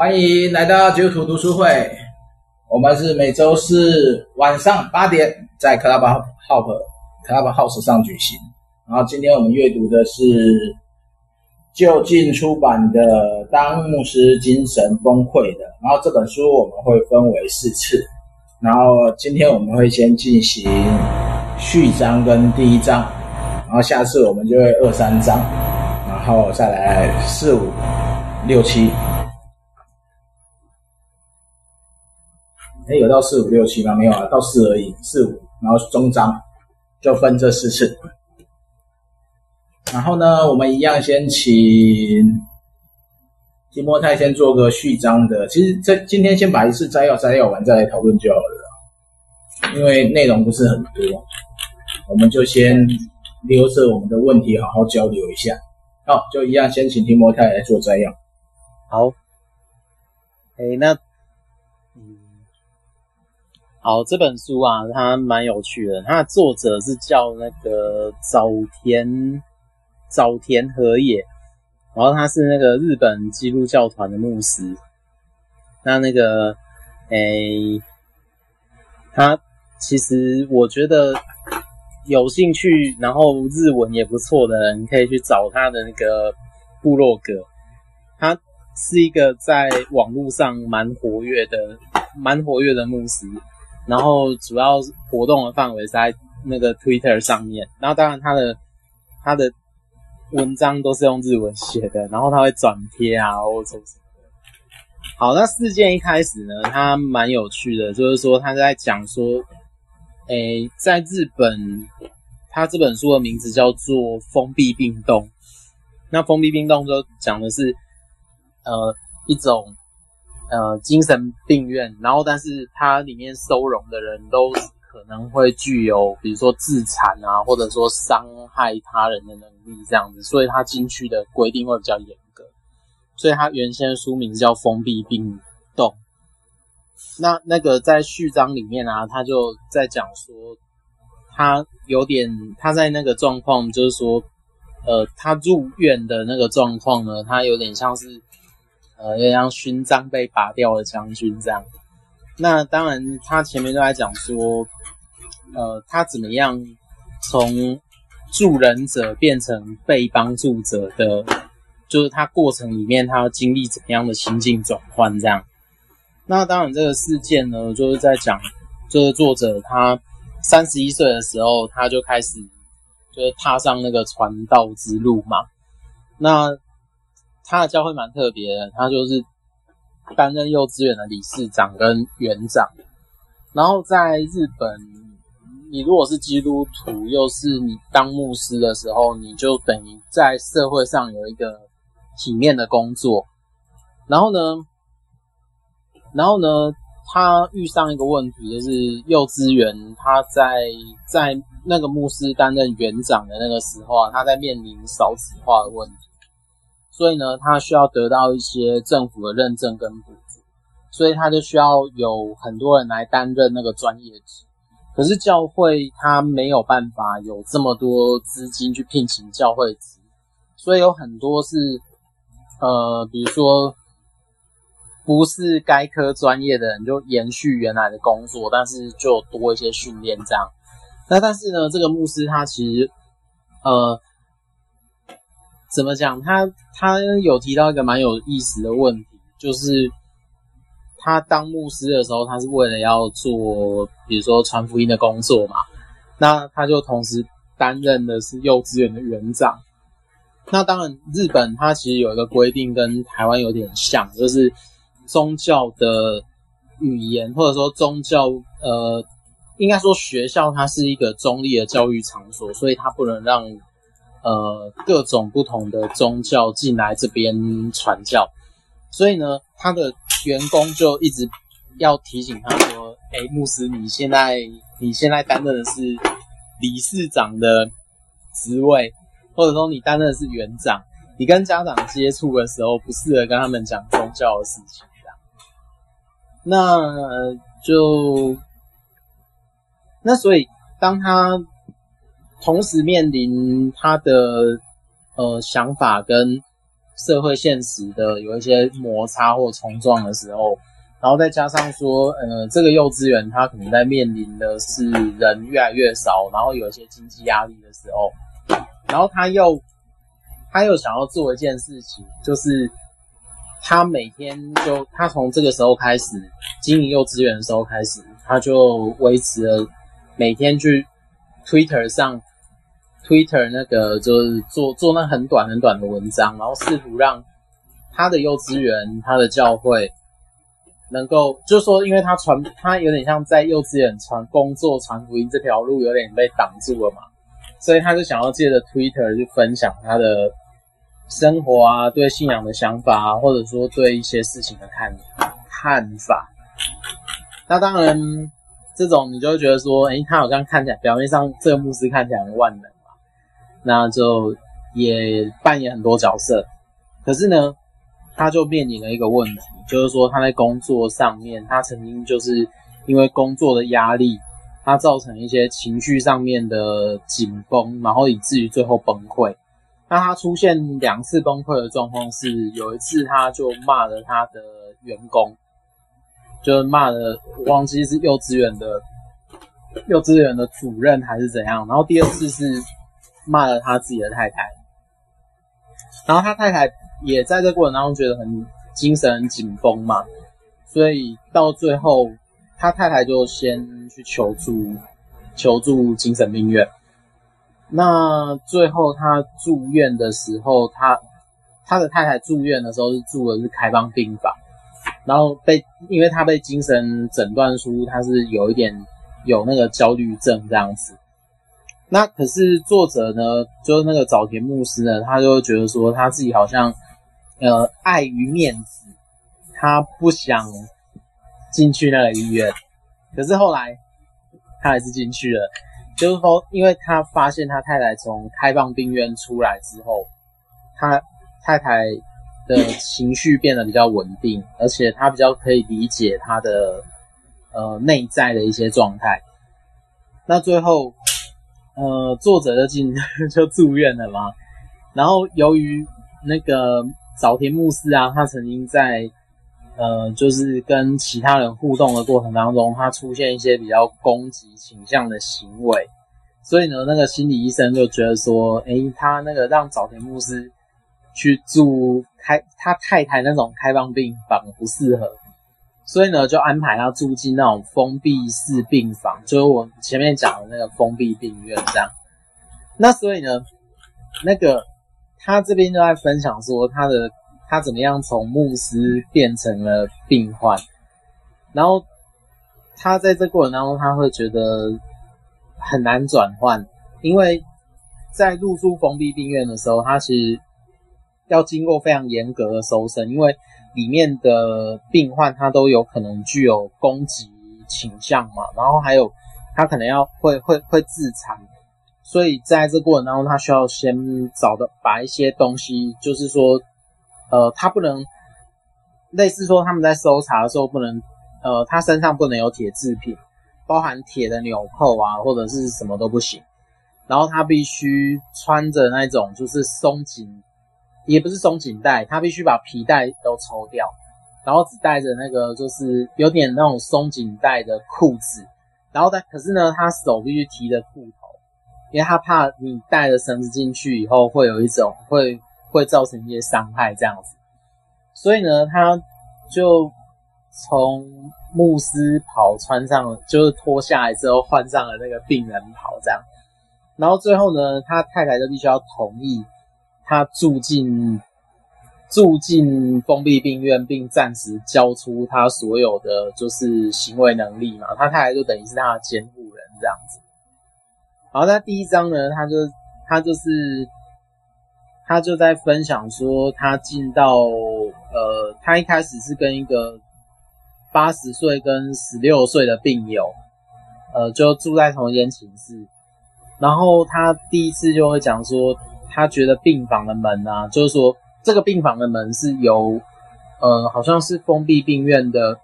欢迎来到基督徒读书会。我们是每周四晚上八点在 Clubhouse Clubhouse 上举行。然后今天我们阅读的是就近出版的《当牧师精神崩溃的》。然后这本书我们会分为四次。然后今天我们会先进行序章跟第一章，然后下次我们就会二三章，然后再来四五六七。有到四五六七吗？没有啊，到四而已，四五，然后中章就分这四次。然后呢，我们一样先请提摩太先做个序章的。其实这今天先把一次摘要摘要完，再来讨论就好了。因为内容不是很多，我们就先留着我们的问题好好交流一下。好，就一样先请提摩太来做摘要。好，哎，那，好，这本书啊，它蛮有趣的。它的作者是叫那个早田早田和也。然后他是那个日本基督教团的牧师，那那个，诶，他其实我觉得有兴趣，然后日文也不错的人，可以去找他的那个部落格。他是一个在网络上蛮活跃的、蛮活跃的牧师，然后主要活动的范围是在那个 Twitter 上面。然后当然他的他的。文章都是用日文写的，然后他会转贴啊，或者什么的。好，那事件一开始呢，他蛮有趣的，就是说他在讲说，诶、在日本，他这本书的名字叫做《封闭病栋》。那封闭病栋就讲的是，呃，一种呃精神病院，然后但是它里面收容的人都。可能会具有，比如说自残啊，或者说伤害他人的能力这样子，所以他进去的规定会比较严格。所以他原先的书名叫《封闭病栋》。那那个在序章里面啊，他就在讲说，他有点他在那个状况，就是说，呃，他入院的那个状况呢，他有点像是，呃，有点像勋章被拔掉的将军这样。那当然，他前面都在讲说，呃，他怎么样从助人者变成被帮助者的，就是他过程里面他要经历怎么样的心境转换这样。那当然，这个事件呢，就是在讲，这个作者他三十一岁的时候，他就开始就是踏上那个传道之路嘛。那他的教会蛮特别的，他就是。担任幼稚园的理事长跟园长，然后在日本，你如果是基督徒，又是你当牧师的时候，你就等于在社会上有一个体面的工作。然后呢，然后呢，他遇上一个问题，就是幼稚园他在在那个牧师担任园长的那个时候啊，他在面临少子化的问题。所以呢，他需要得到一些政府的认证跟补助，所以他就需要有很多人来担任那个专业职。可是教会他没有办法有这么多资金去聘请教会职，所以有很多是，呃，比如说不是该科专业的人就延续原来的工作，但是就多一些训练这样。那但是呢，这个牧师他其实，呃。怎么讲？他他有提到一个蛮有意思的问题，就是他当牧师的时候，他是为了要做，比如说传福音的工作嘛。那他就同时担任的是幼稚园的园长。那当然，日本它其实有一个规定跟台湾有点像，就是宗教的语言或者说宗教，呃，应该说学校它是一个中立的教育场所，所以它不能让。呃，各种不同的宗教进来这边传教，所以呢，他的员工就一直要提醒他说：“哎，牧师，你现在你现在担任的是理事长的职位，或者说你担任的是园长，你跟家长接触的时候，不适合跟他们讲宗教的事情。”这样，那就那所以当他。同时面临他的呃想法跟社会现实的有一些摩擦或冲撞的时候，然后再加上说，呃，这个幼稚园他可能在面临的是人越来越少，然后有一些经济压力的时候，然后他又他又想要做一件事情，就是他每天就他从这个时候开始经营幼稚园的时候开始，他就维持了每天去 Twitter 上。Twitter 那个就是做做那很短很短的文章，然后试图让他的幼稚园、他的教会能够，就是说，因为他传他有点像在幼稚园传工作传福音这条路有点被挡住了嘛，所以他就想要借着 Twitter 去分享他的生活啊，对信仰的想法啊，或者说对一些事情的看看法。那当然，这种你就会觉得说，诶，他好像看起来表面上这个牧师看起来很万能。那就也扮演很多角色，可是呢，他就面临了一个问题，就是说他在工作上面，他曾经就是因为工作的压力，他造成一些情绪上面的紧绷，然后以至于最后崩溃。那他出现两次崩溃的状况是，有一次他就骂了他的员工，就是骂了忘记是幼稚园的幼稚园的主任还是怎样，然后第二次是。骂了他自己的太太，然后他太太也在这过程当中觉得很精神很紧绷嘛，所以到最后他太太就先去求助求助精神病院。那最后他住院的时候，他他的太太住院的时候是住的是开放病房，然后被因为他被精神诊断出他是有一点有那个焦虑症这样子。那可是作者呢，就是那个早田牧师呢，他就会觉得说他自己好像，呃，碍于面子，他不想进去那个医院。可是后来他还是进去了，就是说，因为他发现他太太从开放病院出来之后，他太太的情绪变得比较稳定，而且他比较可以理解他的呃内在的一些状态。那最后。呃，作者就进 就住院了嘛。然后由于那个早田牧师啊，他曾经在呃，就是跟其他人互动的过程当中，他出现一些比较攻击倾向的行为，所以呢，那个心理医生就觉得说，诶，他那个让早田牧师去住开他太太那种开放病房不适合。所以呢，就安排他住进那种封闭式病房，就是我前面讲的那个封闭病院这样。那所以呢，那个他这边就在分享说他的他怎么样从牧师变成了病患，然后他在这过程当中他会觉得很难转换，因为在入住封闭病院的时候，他其实要经过非常严格的搜身，因为。里面的病患他都有可能具有攻击倾向嘛，然后还有他可能要会会会自残，所以在这过程当中，他需要先找的把一些东西，就是说，呃，他不能类似说他们在搜查的时候不能，呃，他身上不能有铁制品，包含铁的纽扣啊或者是什么都不行，然后他必须穿着那种就是松紧。也不是松紧带，他必须把皮带都抽掉，然后只带着那个就是有点那种松紧带的裤子，然后他可是呢，他手必须提着裤头，因为他怕你带着绳子进去以后会有一种会会造成一些伤害这样子，所以呢，他就从牧师袍穿上，就是脱下来之后换上了那个病人袍这样，然后最后呢，他太太就必须要同意。他住进住进封闭病院，并暂时交出他所有的就是行为能力嘛。他太太就等于是他的监护人这样子。然后在第一章呢，他就他就是他就在分享说，他进到呃，他一开始是跟一个八十岁跟十六岁的病友，呃，就住在同一间寝室。然后他第一次就会讲说。他觉得病房的门啊，就是说这个病房的门是由，呃，好像是封闭病院的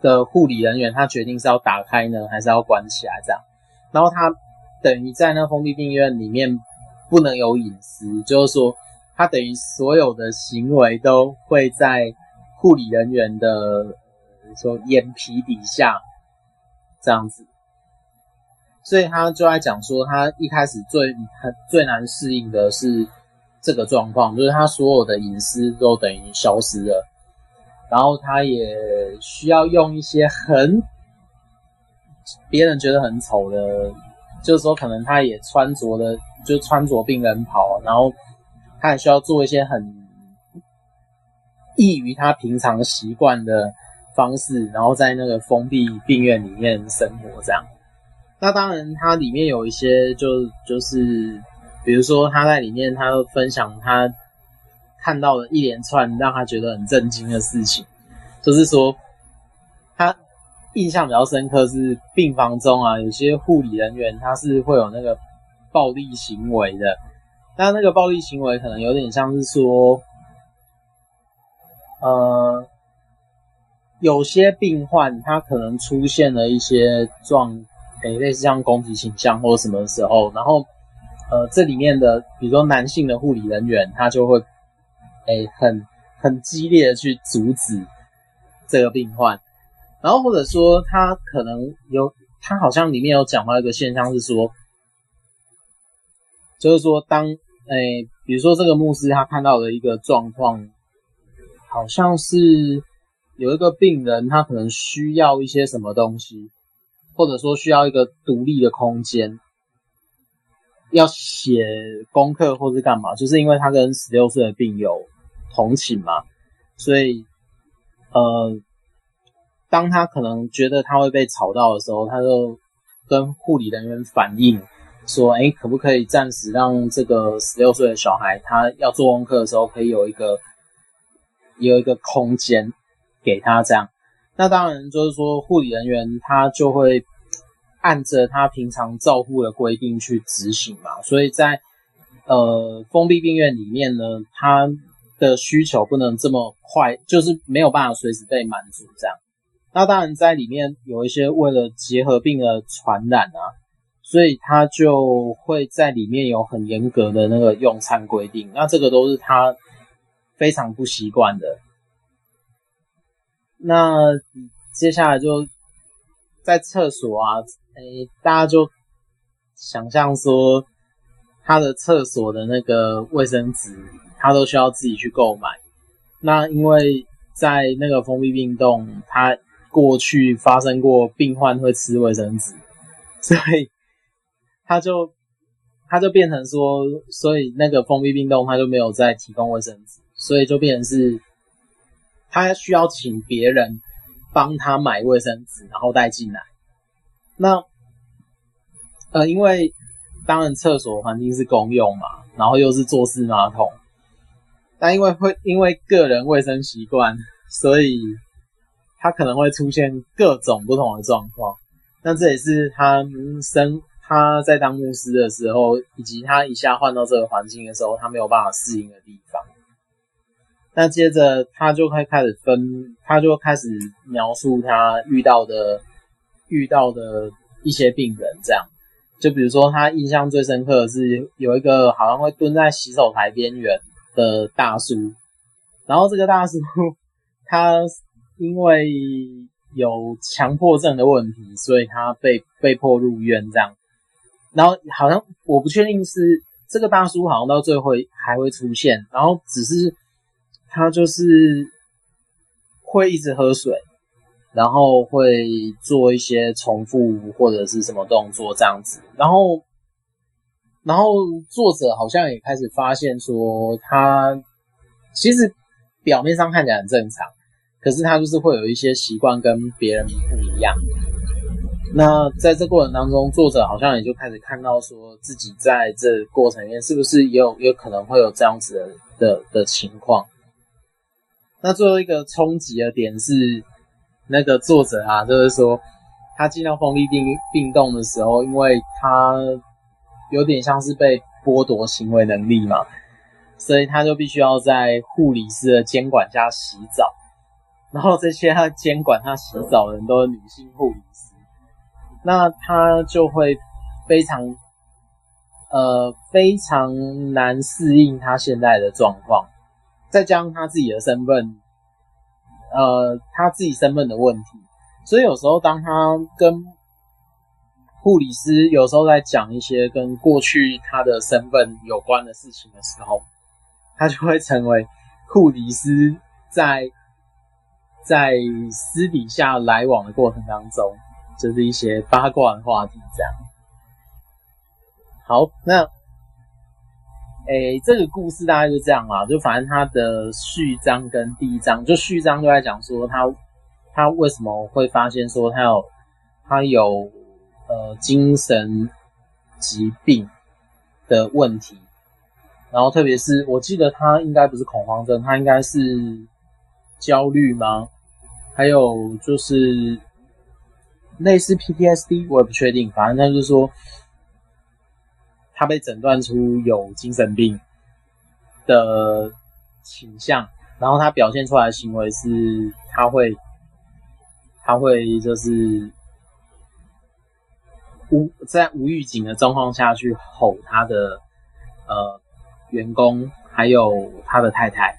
的护理人员，他决定是要打开呢，还是要关起来这样。然后他等于在那封闭病院里面不能有隐私，就是说他等于所有的行为都会在护理人员的说眼皮底下这样子，所以他就在讲说，他一开始最很最难适应的是这个状况，就是他所有的隐私都等于消失了，然后他也需要用一些很别人觉得很丑的，就是说可能他也穿着的就穿着病人袍，然后。他也需要做一些很异于他平常习惯的方式，然后在那个封闭病院里面生活这样。那当然，他里面有一些就就是，比如说他在里面，他分享他看到的一连串让他觉得很震惊的事情，就是说他印象比较深刻是病房中啊，有些护理人员他是会有那个暴力行为的。但那个暴力行为可能有点像是说，呃，有些病患他可能出现了一些状，诶，类似像攻击倾向或者什么时候，然后，呃，这里面的比如说男性的护理人员，他就会，诶，很很激烈的去阻止这个病患，然后或者说他可能有，他好像里面有讲到一个现象是说。就是说，当诶、比如说这个牧师他看到的一个状况，好像是有一个病人，他可能需要一些什么东西，或者说需要一个独立的空间，要写功课或是干嘛，就是因为他跟十六岁的病友同寝嘛，所以呃，当他可能觉得他会被吵到的时候，他就跟护理人员反映。说，哎，可不可以暂时让这个十六岁的小孩，他要做功课的时候，可以有一个有一个空间给他这样？那当然就是说，护理人员他就会按着他平常照护的规定去执行嘛。所以在呃封闭病院里面呢，他的需求不能这么快，就是没有办法随时被满足这样。那当然在里面有一些为了结核病的传染啊。所以他就会在里面有很严格的那个用餐规定，那这个都是他非常不习惯的。那接下来就在厕所啊，诶，大家就想象说他的厕所的那个卫生纸，他都需要自己去购买。那因为在那个封闭病栋，他过去发生过病患会吃卫生纸，所以。他就他就变成说，所以那个封闭病栋他就没有再提供卫生纸，所以就变成是，他需要请别人帮他买卫生纸，然后带进来。那呃，因为当然厕所环境是公用嘛，然后又是坐式马桶，但因为会因为个人卫生习惯，所以他可能会出现各种不同的状况。那这也是他生。他在当牧师的时候，以及他一下换到这个环境的时候，他没有办法适应的地方。那接着他就会开始分，他就开始描述他遇到的遇到的一些病人，这样。就比如说，他印象最深刻的是有一个好像会蹲在洗手台边缘的大叔，然后这个大叔他因为有强迫症的问题，所以他被被迫入院，这样。然后好像我不确定是这个大叔，好像到最后还会出现，然后只是他就是会一直喝水，然后会做一些重复或者是什么动作这样子，然后然后作者好像也开始发现说，他其实表面上看起来很正常，可是他就是会有一些习惯跟别人不一样。那在这过程当中，作者好像也就开始看到说自己在这过程里面是不是也有也有可能会有这样子的的的情况。那最后一个冲击的点是，那个作者啊，就是说他进到封闭病病栋的时候，因为他有点像是被剥夺行为能力嘛，所以他就必须要在护理师的监管下洗澡，然后这些他监管他洗澡的人都是女性护理师。那他就会非常，呃非常难适应他现在的状况，再加上他自己的身份，呃，他自己身份的问题，所以有时候当他跟护理师有时候在讲一些跟过去他的身份有关的事情的时候，他就会成为护理师在在私底下来往的过程当中，就是一些八卦的话题这样。好，那诶、这个故事大概就这样啦，就反正他的序章跟第一章，就序章就在讲说他他为什么会发现说他有他有。呃，精神疾病的问题，然后特别是我记得他应该不是恐慌症，他应该是焦虑吗？还有就是类似 PTSD，我也不确定。反正他就说，他被诊断出有精神病的倾向，然后他表现出来的行为是，他会，他会就是。无在无预警的状况下去吼他的呃员工，还有他的太太。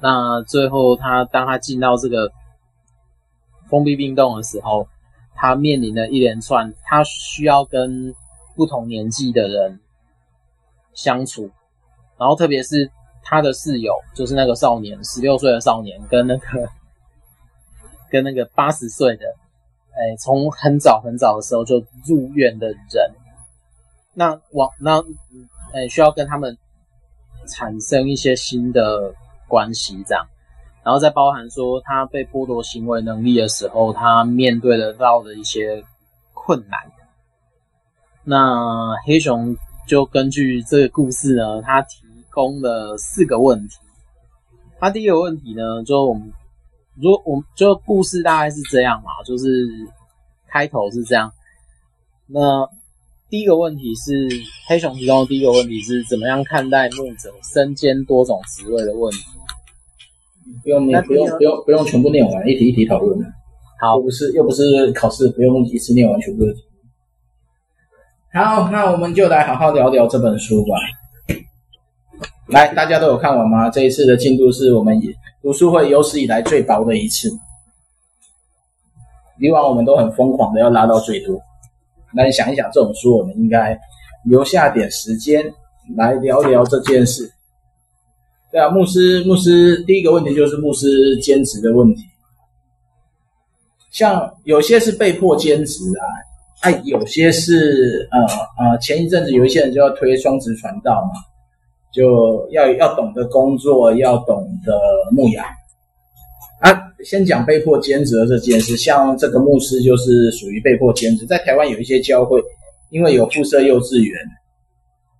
那最后他当他进到这个封闭病栋的时候，他面临了一连串，他需要跟不同年纪的人相处，然后特别是他的室友，就是那个少年，十六岁的少年，跟那个 跟那个八十岁的。哎，从很早很早的时候就入院的人，那往那哎需要跟他们产生一些新的关系，这样，然后再包含说他被剥夺行为能力的时候，他面对得到的一些困难。那黑熊就根据这个故事呢，他提供了四个问题。他第一个问题呢，就我们。如果我们就故事大概是这样嘛，就是开头是这样。那第一个问题是黑熊提供的第一个问题是怎么样看待牧者身兼多种职位的问题？不用念，不用不用不用全部念完，一题一题讨论。好，又不是又不是考试，不用一次念完全部的题。好，那我们就来好好聊聊这本书吧。来，大家都有看完吗？这一次的进度是我们读书会有史以来最薄的一次。以往我们都很疯狂的要拉到最多。那你想一想，这种书我们应该留下点时间来聊聊这件事。对啊，牧师，牧师，第一个问题就是牧师兼职的问题。像有些是被迫兼职啊，啊，有些是呃呃，前一阵子有一些人就要推双职传道嘛。就要要懂得工作，要懂得牧养啊。先讲被迫兼职的这件事，像这个牧师就是属于被迫兼职。在台湾有一些教会，因为有附设幼稚园，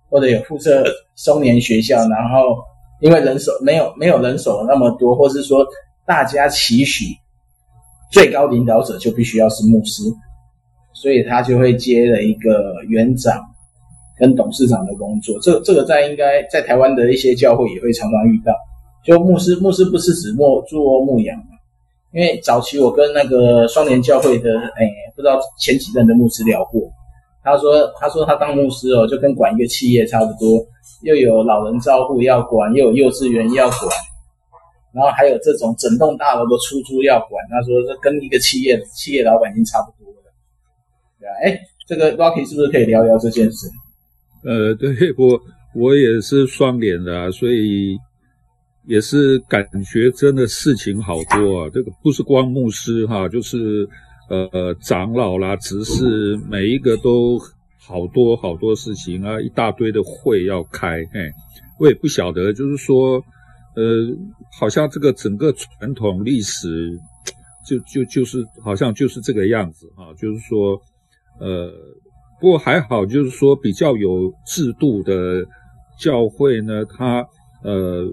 或者有附设中年学校，然后因为人手没有没有人手那么多，或是说大家期许最高领导者就必须要是牧师，所以他就会接了一个园长。跟董事长的工作，这这个在应该在台湾的一些教会也会常常遇到。就牧师，牧师不是指牧做牧养嘛？因为早期我跟那个双联教会的，哎，不知道前几任的牧师聊过，他说，他说他当牧师哦，就跟管一个企业差不多，又有老人照护要管，又有幼稚园要管，然后还有这种整栋大楼的出租要管。他说这跟一个企业企业老板已经差不多。哎，这个 Rocky 是不是可以聊聊这件事？呃，对，我我也是双脸的，所以也是感觉真的事情好多啊。这个不是光牧师哈，就是呃长老啦、执事，每一个都好多好多事情啊，一大堆的会要开。嘿，我也不晓得，就是说，呃，好像这个整个传统历史就就就是好像就是这个样子哈，就是说，呃。不过还好，就是说比较有制度的教会呢，他呃，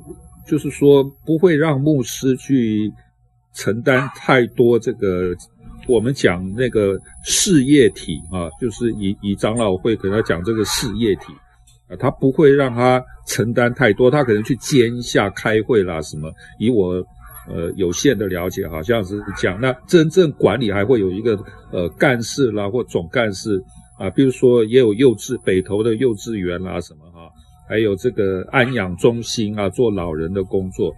就是说不会让牧师去承担太多这个我们讲那个事业体啊，就是以以长老会给他讲这个事业体啊，他不会让他承担太多，他可能去兼一下开会啦什么。以我呃有限的了解，好像是讲那真正管理还会有一个呃干事啦或总干事。啊，比如说也有幼稚北投的幼稚园啦什么哈，还有这个安养中心啊，做老人的工作，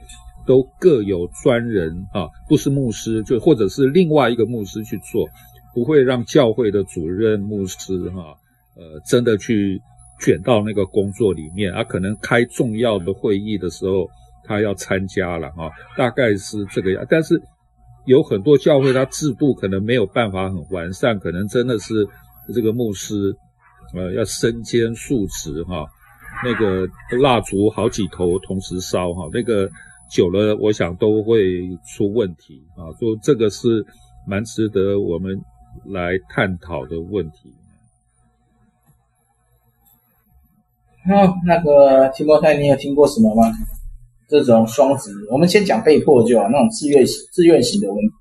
都各有专人啊，不是牧师就或者是另外一个牧师去做，不会让教会的主任牧师哈，呃，真的去卷到那个工作里面，啊，可能开重要的会议的时候他要参加了哈，大概是这个样，但是。有很多教会，它制度可能没有办法很完善，可能真的是这个牧师，呃，要身兼数职哈。那个蜡烛好几头同时烧哈，那个久了，我想都会出问题啊。就这个是蛮值得我们来探讨的问题。好，那个提摩太，你有听过什么吗？这种双职，我们先讲被迫就好，那种自愿型、自愿型的问题，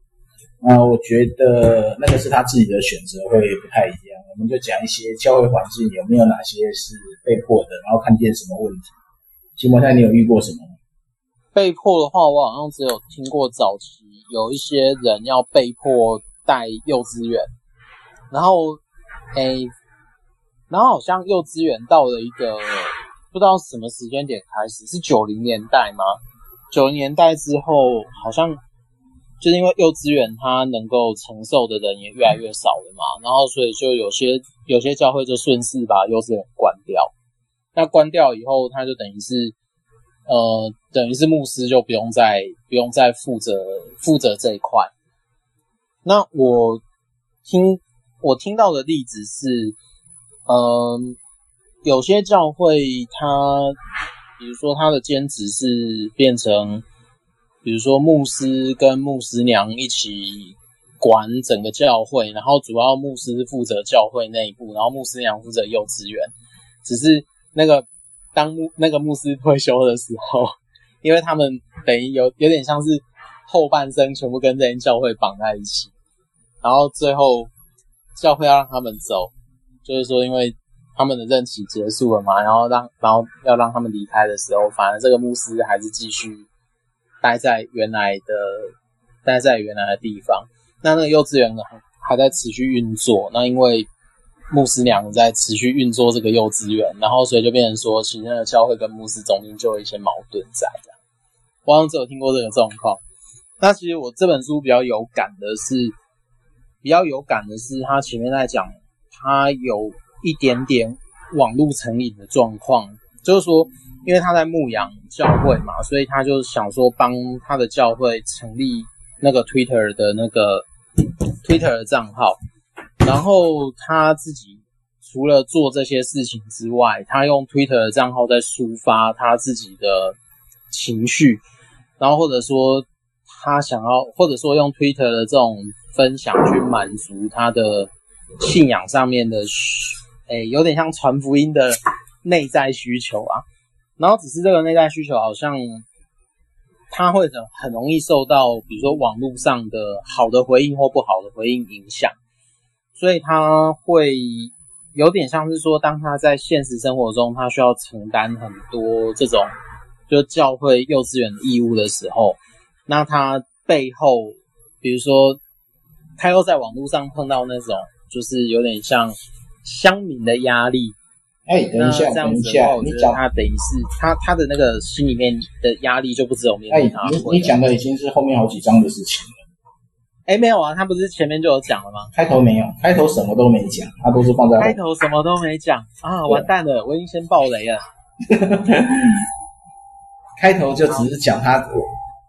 啊、我觉得那个是他自己的选择，会不太一样。我们就讲一些教会环境有没有哪些是被迫的，然后看见什么问题。提摩太，你有遇过什么？被迫的话，我好像只有听过早期有一些人要被迫带幼稚园，然后，诶，然后好像幼稚园到了一个。不知道什么时间点开始，是九零年代吗？九零年代之后，好像就是因为幼稚园它能够承受的人也越来越少了嘛，然后所以就有些有些教会就顺势把幼稚园关掉。那关掉以后，他就等于是呃，等于是牧师就不用再不用再负责负责这一块。那我听我听到的例子是，嗯、有些教会，他比如说他的兼职是变成，比如说牧师跟牧师娘一起管整个教会，然后主要牧师负责教会内部，然后牧师娘负责幼稚园。只是那个当牧那个牧师退休的时候，因为他们等于有有点像是后半生全部跟这间教会绑在一起，然后最后教会要让他们走，就是说因为。他们的任期结束了嘛，然后让然后要让他们离开的时候，反而这个牧师还是继续待在原来的待在原来的地方。那那个幼稚园呢，还在持续运作。那因为牧师娘在持续运作这个幼稚园，然后所以就变成说，其实那个教会跟牧师中间就有一些矛盾在这样。我好像只有听过这个状况。那其实我这本书比较有感的是，比较有感的是他前面在讲，他有。一点点网络成瘾的状况，就是说，因为他在牧羊教会嘛，所以他就想说帮他的教会成立那个 Twitter 的那个 Twitter 的账号，然后他自己除了做这些事情之外，他用 Twitter 的账号在抒发他自己的情绪，然后或者说他想要，或者说用 Twitter 的这种分享去满足他的信仰上面的。诶，有点像传福音的内在需求啊，然后只是这个内在需求好像他会很很容易受到，比如说网络上的好的回应或不好的回应影响，所以他会有点像是说，当他在现实生活中他需要承担很多这种就教会幼稚园义务的时候，那他背后，比如说他又在网络上碰到那种，就是有点像。乡民的压力，哎，等一下，等一下，你讲他等于是他他的那个心里面的压力就不只有面对他，你你讲的已经是后面好几章的事情了。哎，没有啊，他不是前面就有讲了吗？开头没有，开头什么都没讲，他都是放在开头什么都没讲啊，完蛋了，我已经先爆雷了。开头就只是讲他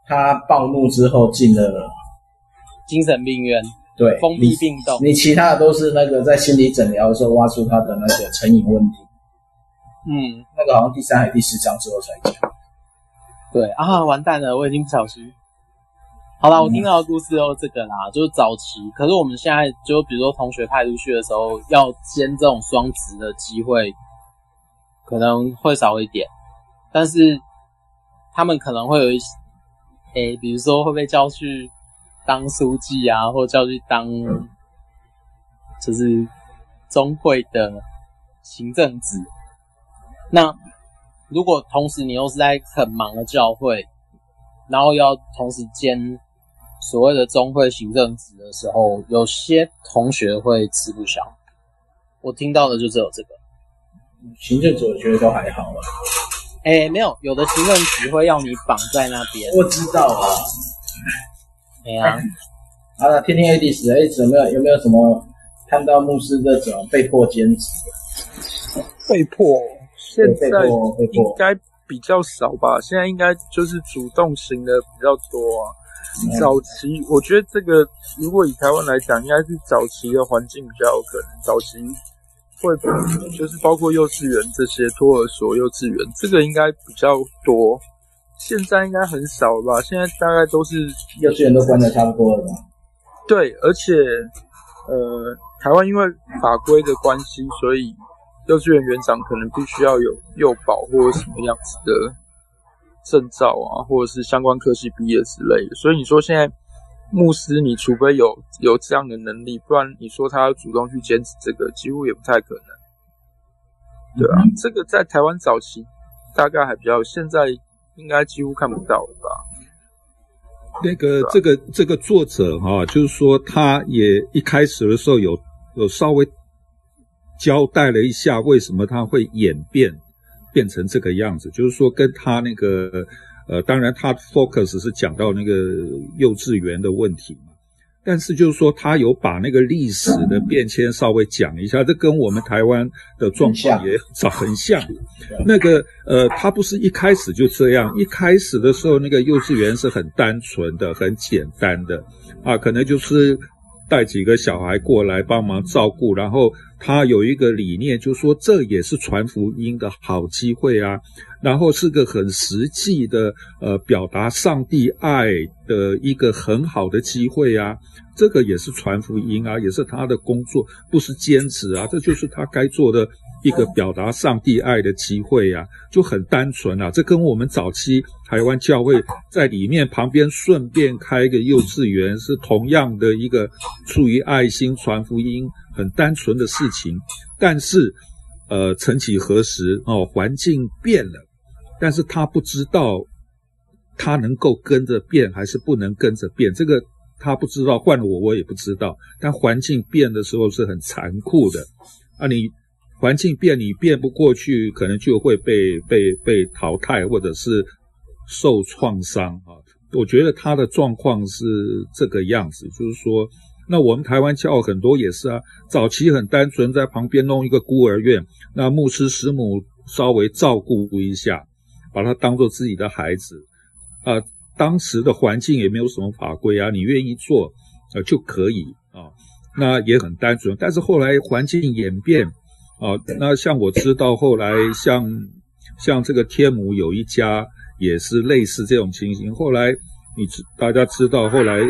他暴怒之后进了精神病院。对，封闭病栋，你其他的都是那个在心理诊疗的时候挖出他的那个成瘾问题。嗯，那个好像第三还是第四章之后才讲。对啊，完蛋了，我已经不小心。好啦，我听到的故事都是这个啦，就是早期。可是我们现在就比如说同学派出去的时候，要兼这种双职的机会可能会少一点，但是他们可能会有一些，诶，比如说会被叫去。当书记啊，或叫去当，就是中会的行政职。那如果同时你又是在很忙的教会，然后要同时兼所谓的中会行政职的时候，有些同学会吃不消。我听到的就只有这个。行政组我觉得都还好了。哎、欸，没有，有的行政职会要你绑在那边。我知道啊。哎呀、啊，好了，听听 Edis，Edis 有没有有没有什么看到牧师这种被迫兼职的？被迫，现在应该比较少吧？现在应该就是主动型的比较多啊。早期我觉得这个，如果以台湾来讲，应该是早期的环境比较有可能。早期会就是包括幼稚园这些托儿所、幼稚园，这个应该比较多。现在应该很少吧？现在大概都是幼稚园都关得差不多了吧？对，而且呃，台湾因为法规的关系，所以幼稚园园长可能必须要有幼保或者什么样子的。证照啊，或者是相关科系毕业之类的，所以你说现在牧师，你除非有有这样的能力，不然你说他要主动去兼职这个，几乎也不太可能。对啊，嗯、这个在台湾早期大概还比较，现在应该几乎看不到了吧？那个这个这个作者哈、啊，就是说他也一开始的时候有有稍微交代了一下为什么他会演变。变成这个样子，就是说跟他那个，呃，当然他 focus 是讲到那个幼稚园的问题嘛，但是就是说他有把那个历史的变迁稍微讲一下，这跟我们台湾的状况也早很像。那个，呃，他不是一开始就这样，一开始的时候那个幼稚园是很单纯的、很简单的啊，可能就是。带几个小孩过来帮忙照顾，然后他有一个理念，就是说这也是传福音的好机会啊，然后是个很实际的，呃，表达上帝爱的一个很好的机会啊，这个也是传福音啊，也是他的工作，不是兼职啊，这就是他该做的。一个表达上帝爱的机会、啊，就很单纯啊。这跟我们早期台湾教会在里面旁边顺便开个幼稚园是同样的一个出于爱心传福音很单纯的事情。但是，呃，曾几何时哦，环境变了，但是他不知道他能够跟着变还是不能跟着变，这个他不知道。换了我，我也不知道。但环境变的时候是很残酷的啊，你。环境变，你变不过去，可能就会被被被淘汰，或者是受创伤啊。我觉得他的状况是这个样子，就是说，那我们台湾教很多也是啊，早期很单纯，在旁边弄一个孤儿院，那牧师师母稍微照顾一下，把他当做自己的孩子啊。当时的环境也没有什么法规啊，你愿意做啊就可以啊，那也很单纯。但是后来环境演变。啊，那像我知道后来像像这个天母有一家也是类似这种情形。后来你知大家知道后来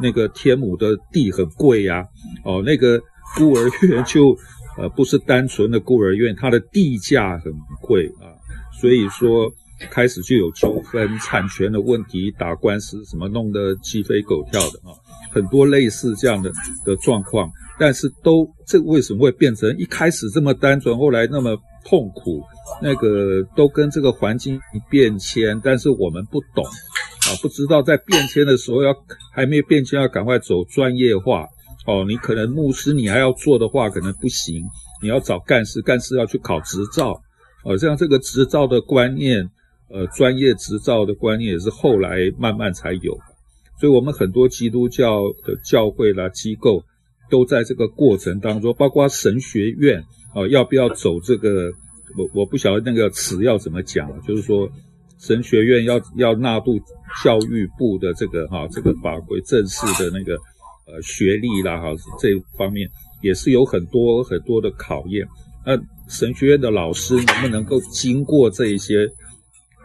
那个天母的地很贵呀，哦，那个孤儿院就呃不是单纯的孤儿院，它的地价很贵啊，所以说开始就有纠纷、产权的问题，打官司什么弄得鸡飞狗跳的啊，很多类似这样的的状况。但是都这为什么会变成一开始这么单纯，后来那么痛苦？那个都跟这个环境变迁，但是我们不懂啊，不知道在变迁的时候要还没变迁，要赶快走专业化哦。你可能牧师你还要做的话，可能不行，你要找干事，干事要去考执照哦。像这个执照的观念，呃，专业执照的观念也是后来慢慢才有。所以我们很多基督教的教会啦机构。都在这个过程当中，包括神学院啊，要不要走这个？我我不晓得那个词要怎么讲，就是说神学院要要纳入教育部的这个哈这个法规正式的那个呃学历啦哈，这方面也是有很多很多的考验。那神学院的老师能不能够经过这一些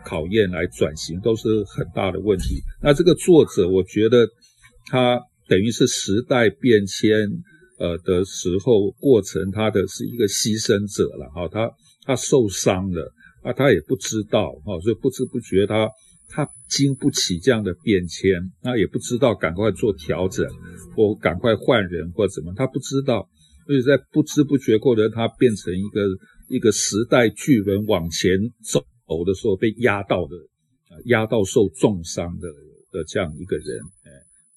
考验来转型，都是很大的问题。那这个作者，我觉得他。等于是时代变迁，呃的时候过程，他的是一个牺牲者了哈，他他受伤了啊，他也不知道哈，所以不知不觉他他经不起这样的变迁，他也不知道赶快做调整或赶快换人或怎么，他不知道，所以在不知不觉过程，他变成一个一个时代巨轮往前走的时候被压到的，压到受重伤的的这样一个人，哎。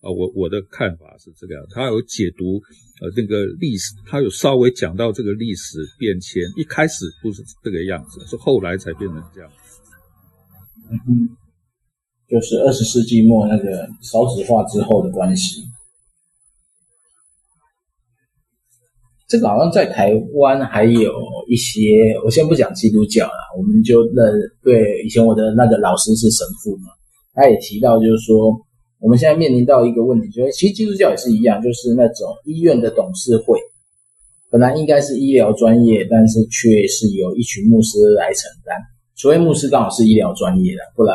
啊，我我的看法是这个样，他有解读呃那个历史，他有稍微讲到这个历史变迁，一开始不是这个样子，是后来才变成这样。嗯，就是二十世纪末那个少子化之后的关系。这个好像在台湾还有一些，我先不讲基督教了，我们就认对以前我的那个老师是神父嘛，他也提到就是说。我们现在面临到一个问题，就是其实基督教也是一样，就是那种医院的董事会，本来应该是医疗专业，但是却是由一群牧师来承担。除非牧师刚好是医疗专业的，不然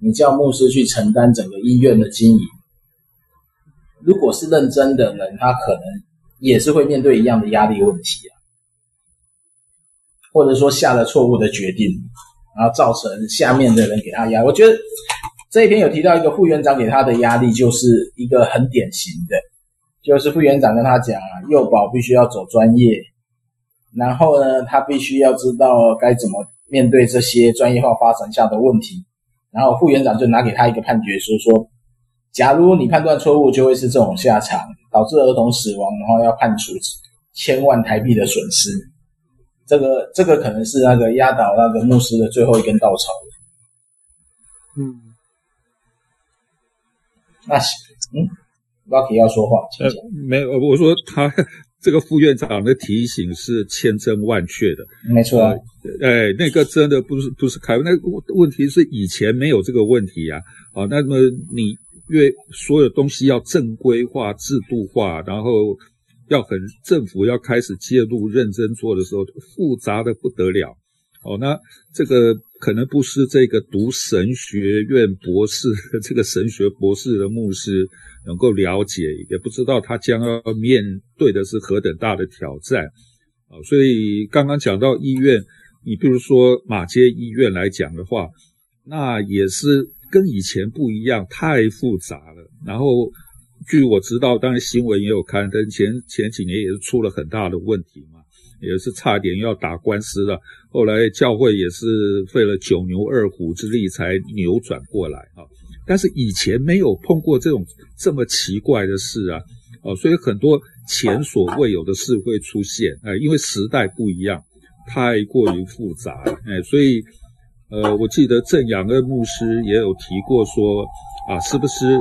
你叫牧师去承担整个医院的经营，如果是认真的人，他可能也是会面对一样的压力问题啊，或者说下了错误的决定，然后造成下面的人给他压。我觉得。这一篇有提到一个副院长给他的压力，就是一个很典型的，就是副院长跟他讲啊，幼保必须要走专业，然后呢，他必须要知道该怎么面对这些专业化发展下的问题，然后副院长就拿给他一个判决书，说，假如你判断错误，就会是这种下场，导致儿童死亡，然后要判处千万台币的损失，这个这个可能是那个压倒那个牧师的最后一根稻草。嗯。那行，嗯，Lucky 要说话，没有，我说他 这个副院长的提醒是千真万确的，没错。呃，哎，那个真的不是不是开玩，那个问题是以前没有这个问题呀，啊，啊，那么你越所有东西要正规化、制度化，然后要很政府要开始介入、认真做的时候，复杂的不得了。哦，那这个可能不是这个读神学院博士，这个神学博士的牧师能够了解，也不知道他将要面对的是何等大的挑战。啊，所以刚刚讲到医院，你比如说马街医院来讲的话，那也是跟以前不一样，太复杂了。然后据我知道，当然新闻也有刊登前前几年也是出了很大的问题嘛。也是差点要打官司了，后来教会也是费了九牛二虎之力才扭转过来啊。但是以前没有碰过这种这么奇怪的事啊，哦，所以很多前所未有的事会出现，哎，因为时代不一样，太过于复杂，哎，所以呃，我记得郑养恩牧师也有提过说啊，是不是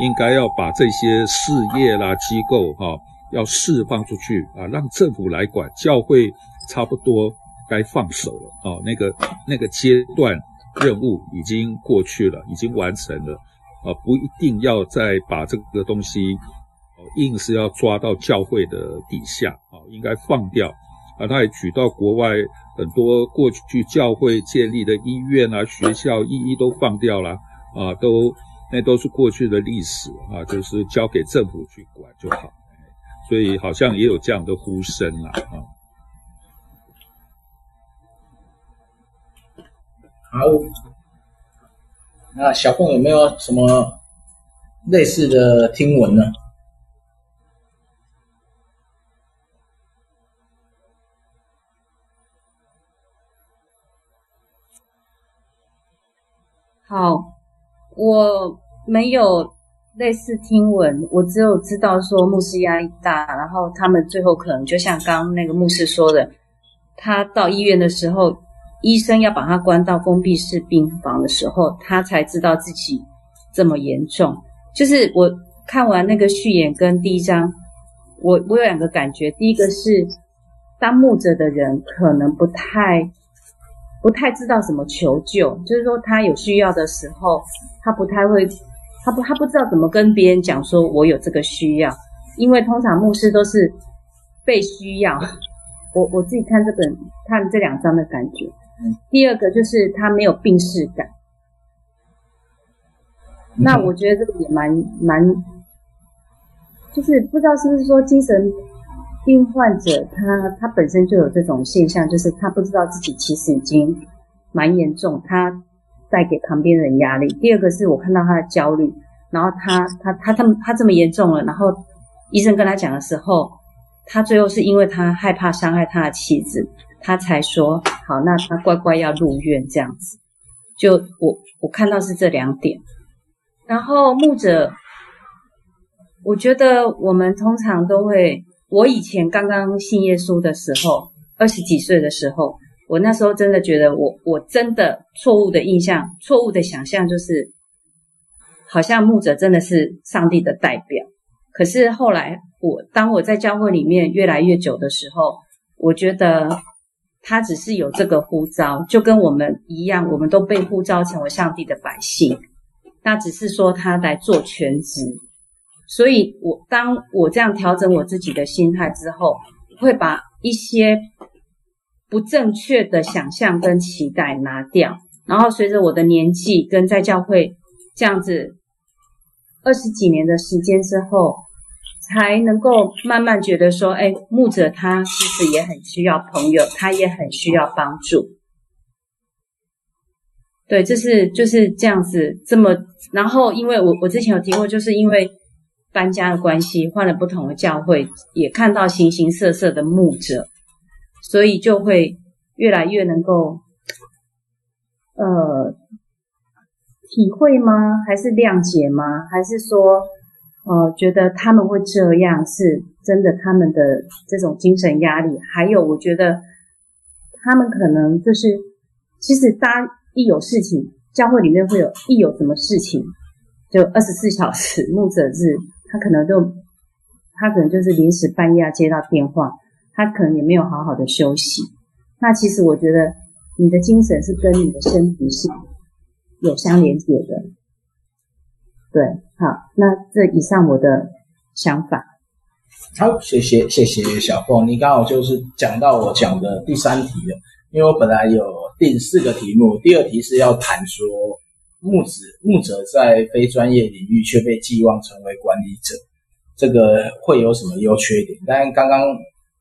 应该要把这些事业啦机构哈。要释放出去啊，让政府来管，教会差不多该放手了啊。那个那个阶段任务已经过去了，已经完成了啊，不一定要再把这个东西硬是要抓到教会的底下啊，应该放掉啊。他也举到国外很多过去教会建立的医院啊、学校，一一都放掉了啊，都那都是过去的历史啊，就是交给政府去管就好。所以好像也有这样的呼声啦，啊。好，那小凤有没有什么类似的听闻呢？好，我没有。类似听闻，我只有知道说牧师压力大，然后他们最后可能就像刚刚那个牧师说的，他到医院的时候，医生要把他关到封闭式病房的时候，他才知道自己这么严重。就是我看完那个序言跟第一章，我我有两个感觉，第一个是当牧者的人可能不太不太知道怎么求救，就是说他有需要的时候，他不太会。他不，他不知道怎么跟别人讲，说我有这个需要，因为通常牧师都是被需要。我我自己看这本看这两章的感觉。第二个就是他没有病逝感。那我觉得这个也蛮蛮，就是不知道是不是说精神病患者他他本身就有这种现象，就是他不知道自己其实已经蛮严重，他。带给旁边人压力。第二个是我看到他的焦虑，然后他他他这么他这么严重了，然后医生跟他讲的时候，他最后是因为他害怕伤害他的妻子，他才说好，那他乖乖要入院这样子。就我我看到是这两点，然后牧者我觉得我们通常都会，我以前刚刚信耶稣的时候，二十几岁的时候，我那时候真的觉得我我真的错误的印象、错误的想象，就是好像牧者真的是上帝的代表。可是后来我当我在教会里面越来越久的时候，我觉得他只是有这个呼召，就跟我们一样，我们都被呼召成为上帝的百姓。那只是说他来做全职，所以我当我这样调整我自己的心态之后，会把一些不正确的想象跟期待拿掉，然后随着我的年纪跟在教会这样子二十几年的时间之后，才能够慢慢觉得说，哎，牧者他其实也很需要朋友，他也很需要帮助。对，这是就是这样子，这么，然后因为我我之前有提过，就是因为搬家的关系，换了不同的教会，也看到形形色色的牧者，所以就会越来越能够，呃，体会吗？还是谅解吗？还是说，呃，觉得他们会这样是真的？他们的这种精神压力，还有我觉得他们可能就是，其实大家。一有事情，教会里面会有一有什么事情，就二十四小时牧者日，他可能就他可能就是临时半夜接到电话，他可能也没有好好的休息。那其实我觉得你的精神是跟你的身体是有相连接的。对，好，那这以上我的想法。好，谢谢谢谢小凤，你刚好就是讲到我讲的第三题了，因为我本来有。第四个题目，第二题是要谈说牧者牧者在非专业领域却被寄望成为管理者，这个会有什么优缺点？但刚刚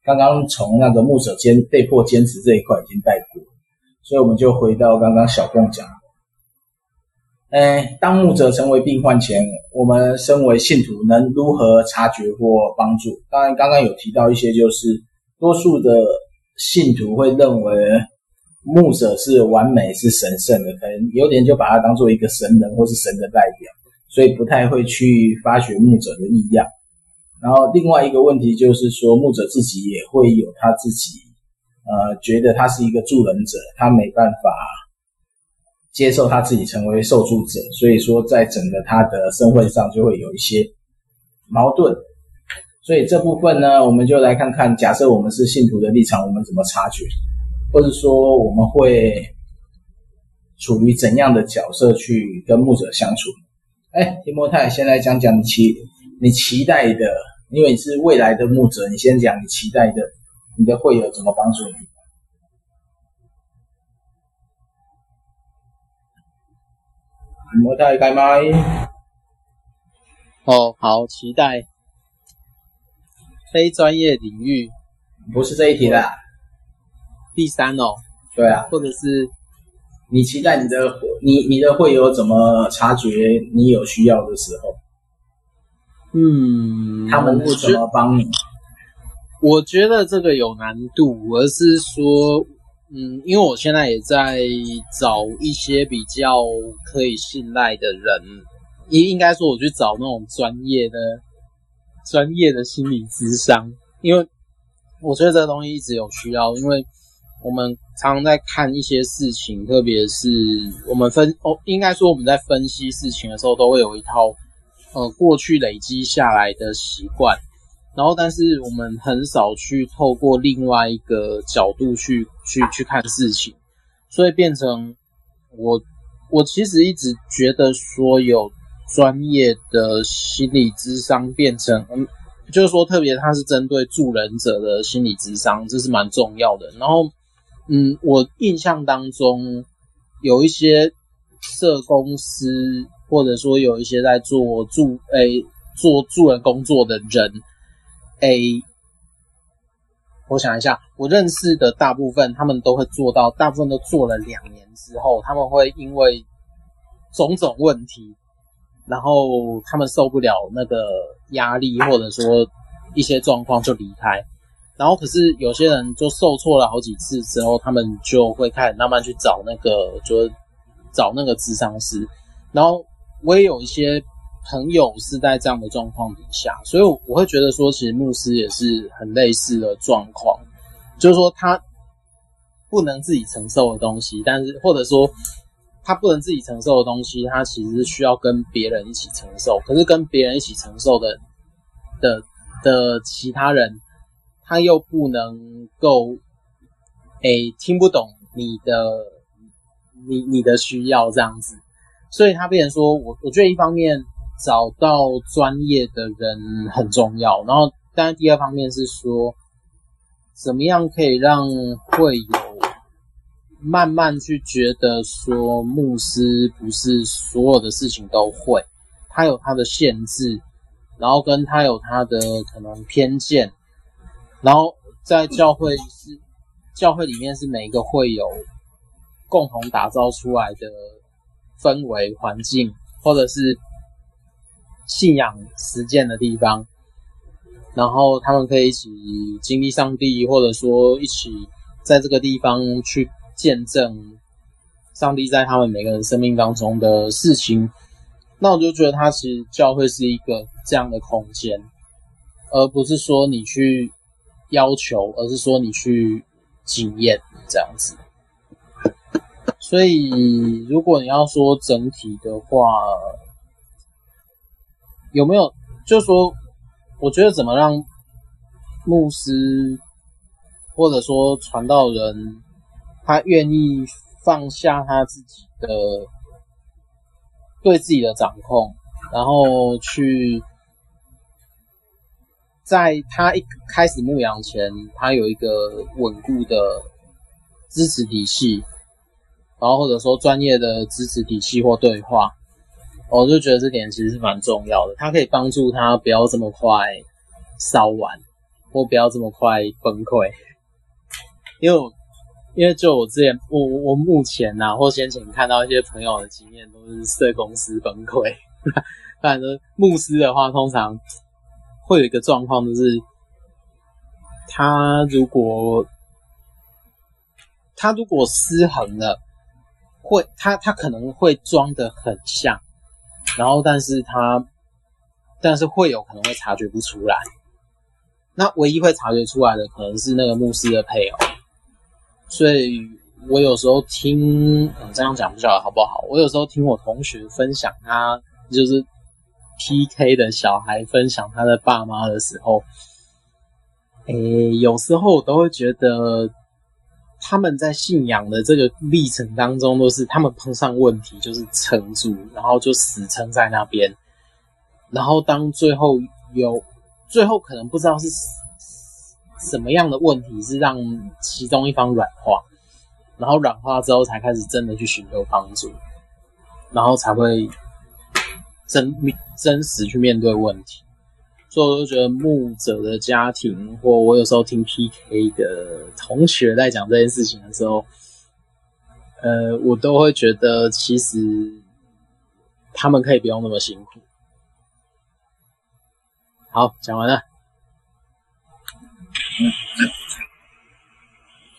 刚刚从那个牧者兼被迫兼职这一块已经带过，所以我们就回到刚刚小凤讲，哎，当牧者成为病患前，我们身为信徒能如何察觉或帮助？当然，刚刚有提到一些，就是多数的信徒会认为。牧者是完美、是神圣的，可能有点就把他当做一个神人或是神的代表，所以不太会去发掘牧者的异样。然后另外一个问题就是说，牧者自己也会有他自己，呃，觉得他是一个助人者，他没办法接受他自己成为受助者，所以说在整个他的身份上就会有一些矛盾。所以这部分呢，我们就来看看，假设我们是信徒的立场，我们怎么察觉？或者说我们会处于怎样的角色去跟牧者相处？哎，提摩太，先来讲讲你期你期待的，因为你是未来的牧者，你先讲你期待的，你的会友怎么帮助你？提摩太开麦。哦，好，期待非专业领域，不是这一题啦。第三哦，对啊，或者是你期待你的你你的会友怎么察觉你有需要的时候？嗯，他们会怎么帮你？我觉得这个有难度，而是说，嗯，因为我现在也在找一些比较可以信赖的人，应应该说我去找那种专业的专业的心理咨商，因为我觉得这个东西一直有需要，因为。我们常常在看一些事情，特别是我们分哦，应该说我们在分析事情的时候，都会有一套呃过去累积下来的习惯，然后但是我们很少去透过另外一个角度去去去看事情，所以变成我我其实一直觉得说有专业的心理咨商变成嗯，就是说特别它是针对助人者的心理咨商，这是蛮重要的，然后。嗯，我印象当中有一些社公司，或者说有一些在做助诶、做助人工作的人，诶、我想一下，我认识的大部分他们都会做到，大部分都做了两年之后，他们会因为种种问题，然后他们受不了那个压力，或者说一些状况就离开。然后，可是有些人就受挫了好几次之后，他们就会开始慢慢去找那个，就找那个智商师。然后我也有一些朋友是在这样的状况底下，所以我会觉得说，其实牧师也是很类似的状况，就是说他不能自己承受的东西，但是或者说他不能自己承受的东西，他其实需要跟别人一起承受。可是跟别人一起承受的的的其他人，他又不能够，诶，听不懂你的你你的需要这样子。所以他变成说，我我觉得一方面找到专业的人很重要，然后当然第二方面是说，怎么样可以让会有慢慢去觉得说，牧师不是所有的事情都会，他有他的限制，然后跟他有他的可能偏见，然后在教会是教会里面是每一个会有共同打造出来的。氛围、环境，或者是信仰实践的地方，然后他们可以一起经历上帝，或者说一起在这个地方去见证上帝在他们每个人生命当中的事情。那我就觉得，他其实教会是一个这样的空间，而不是说你去要求，而是说你去经验这样子。所以，如果你要说整体的话，有没有？就说，我觉得怎么让牧师或者说传道人，他愿意放下他自己的对自己的掌控，然后去在他一开始牧养前，他有一个稳固的支持体系。然后或者说专业的支持体系或对话，我就觉得这点其实是蛮重要的。它可以帮助他不要这么快烧完，或不要这么快崩溃。因为，因为就我之前，我我目前呐、啊，或先前看到一些朋友的经验，都是社公司崩溃。当然，牧师的话，通常会有一个状况，就是他如果他如果失衡了。会，他他可能会装的很像，然后但是他，但是会有可能会察觉不出来。那唯一会察觉出来的，可能是那个牧师的配偶。所以我有时候听，嗯，这样讲不晓得好不好？我有时候听我同学分享他就是 PK 的小孩分享他的爸妈的时候，诶，有时候我都会觉得。他们在信仰的这个历程当中，都是他们碰上问题就是撑住，然后就死撑在那边。然后当最后有最后可能不知道是什么样的问题，是让其中一方软化，然后软化之后才开始真的去寻求帮助，然后才会真真实去面对问题。所以我就觉得牧者的家庭，或我有时候听 PK 的同学在讲这件事情的时候，呃，我都会觉得其实他们可以不用那么辛苦。好，讲完了。嗯，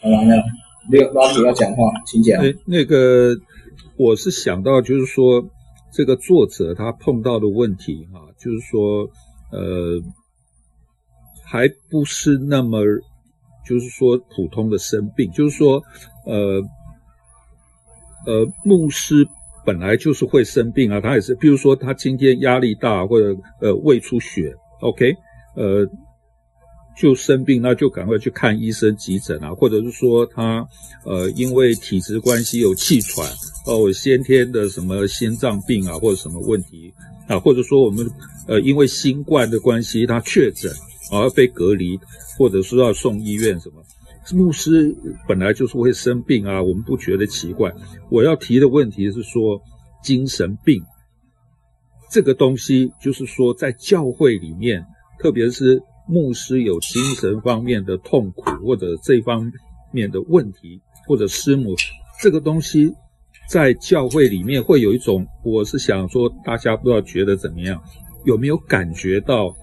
讲完了。那个老主要讲话，请讲。欸，那个我是想到，就是说这个作者他碰到的问题哈，就是说。呃，还不是那么，就是说普通的生病，就是说，呃，呃，牧师本来就是会生病啊，他也是，比如说他今天压力大或者呃胃出血，OK，呃，就生病，那就赶快去看医生急诊啊，或者是说他呃因为体质关系有气喘，哦，先天的什么心脏病啊或者什么问题。啊，或者说我们呃，因为新冠的关系，他确诊而被隔离，或者说要送医院什么，牧师本来就是会生病啊，我们不觉得奇怪。我要提的问题是说，精神病这个东西，就是说在教会里面，特别是牧师有精神方面的痛苦或者这方面的问题，或者师母这个东西。在教会里面会有一种，我是想说，大家不知道觉得怎么样？有没有感觉到，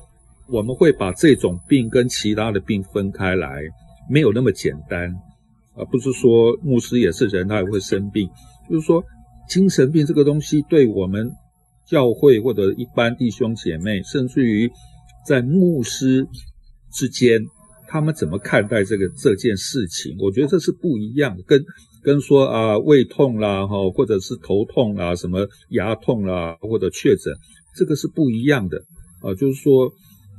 我们会把这种病跟其他的病分开来，没有那么简单，而不是说牧师也是人，他也会生病。就是说，精神病这个东西对我们教会或者一般弟兄姐妹，甚至于在牧师之间，他们怎么看待这个这件事情？我觉得这是不一样的，跟跟说啊胃痛啦哈，或者是头痛啦，什么牙痛啦，或者确诊，这个是不一样的啊。就是说，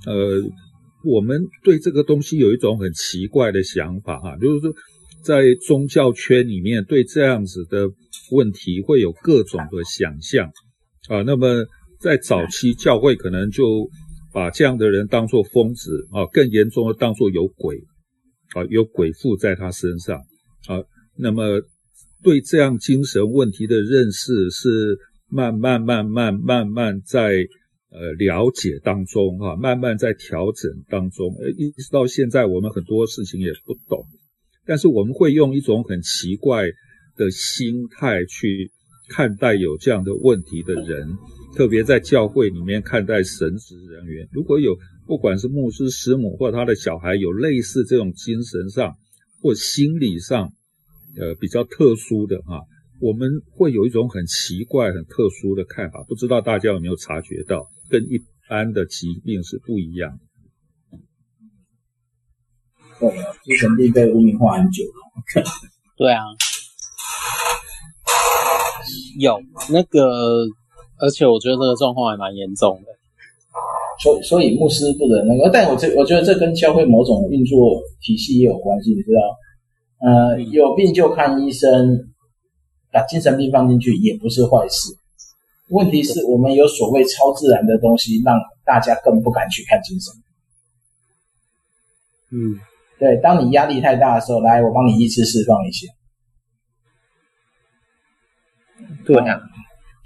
呃，我们对这个东西有一种很奇怪的想法哈，就是说。在宗教圈里面，对这样子的问题会有各种的想象啊。那么在早期，教会可能就把这样的人当作疯子啊，更严重的当作有鬼啊，有鬼附在他身上啊。那么对这样精神问题的认识是慢慢、慢慢、慢慢在呃了解当中啊，慢慢在调整当中，呃，一直到现在，我们很多事情也不懂。但是我们会用一种很奇怪的心态去看待有这样的问题的人，特别在教会里面看待神职人员。如果有不管是牧师、师母或他的小孩有类似这种精神上或心理上，呃，比较特殊的哈，我们会有一种很奇怪、很特殊的看法。不知道大家有没有察觉到，跟一般的疾病是不一样。精神病被污名化很久了。对啊，有那个，而且我觉得这个状况还蛮严重的。所以，所以牧师不能那个，但我这我觉得这跟教会某种运作体系也有关系，你知道？呃，有病就看医生，把精神病放进去也不是坏事。问题是我们有所谓超自然的东西，让大家更不敢去看精神。嗯。对，当你压力太大的时候，来，我帮你依次释放一些。对啊，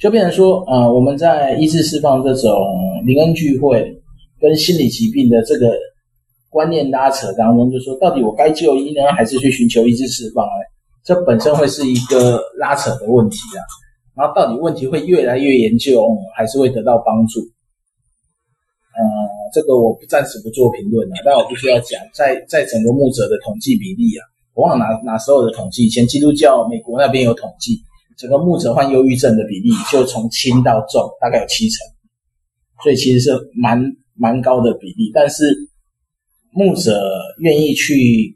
就变成说，呃，我们在依次释放这种灵恩聚会跟心理疾病的这个观念拉扯当中，就说到底我该就医呢，还是去寻求依次释放呢？这本身会是一个拉扯的问题啊。然后到底问题会越来越严重，还是会得到帮助？呃，这个我不暂时不做评论了，但我必须要讲，在在整个牧者的统计比例啊，我忘了哪哪时候的统计，以前基督教美国那边有统计，整个牧者患忧郁症的比例就从轻到重大概有七成，所以其实是蛮蛮高的比例。但是牧者愿意去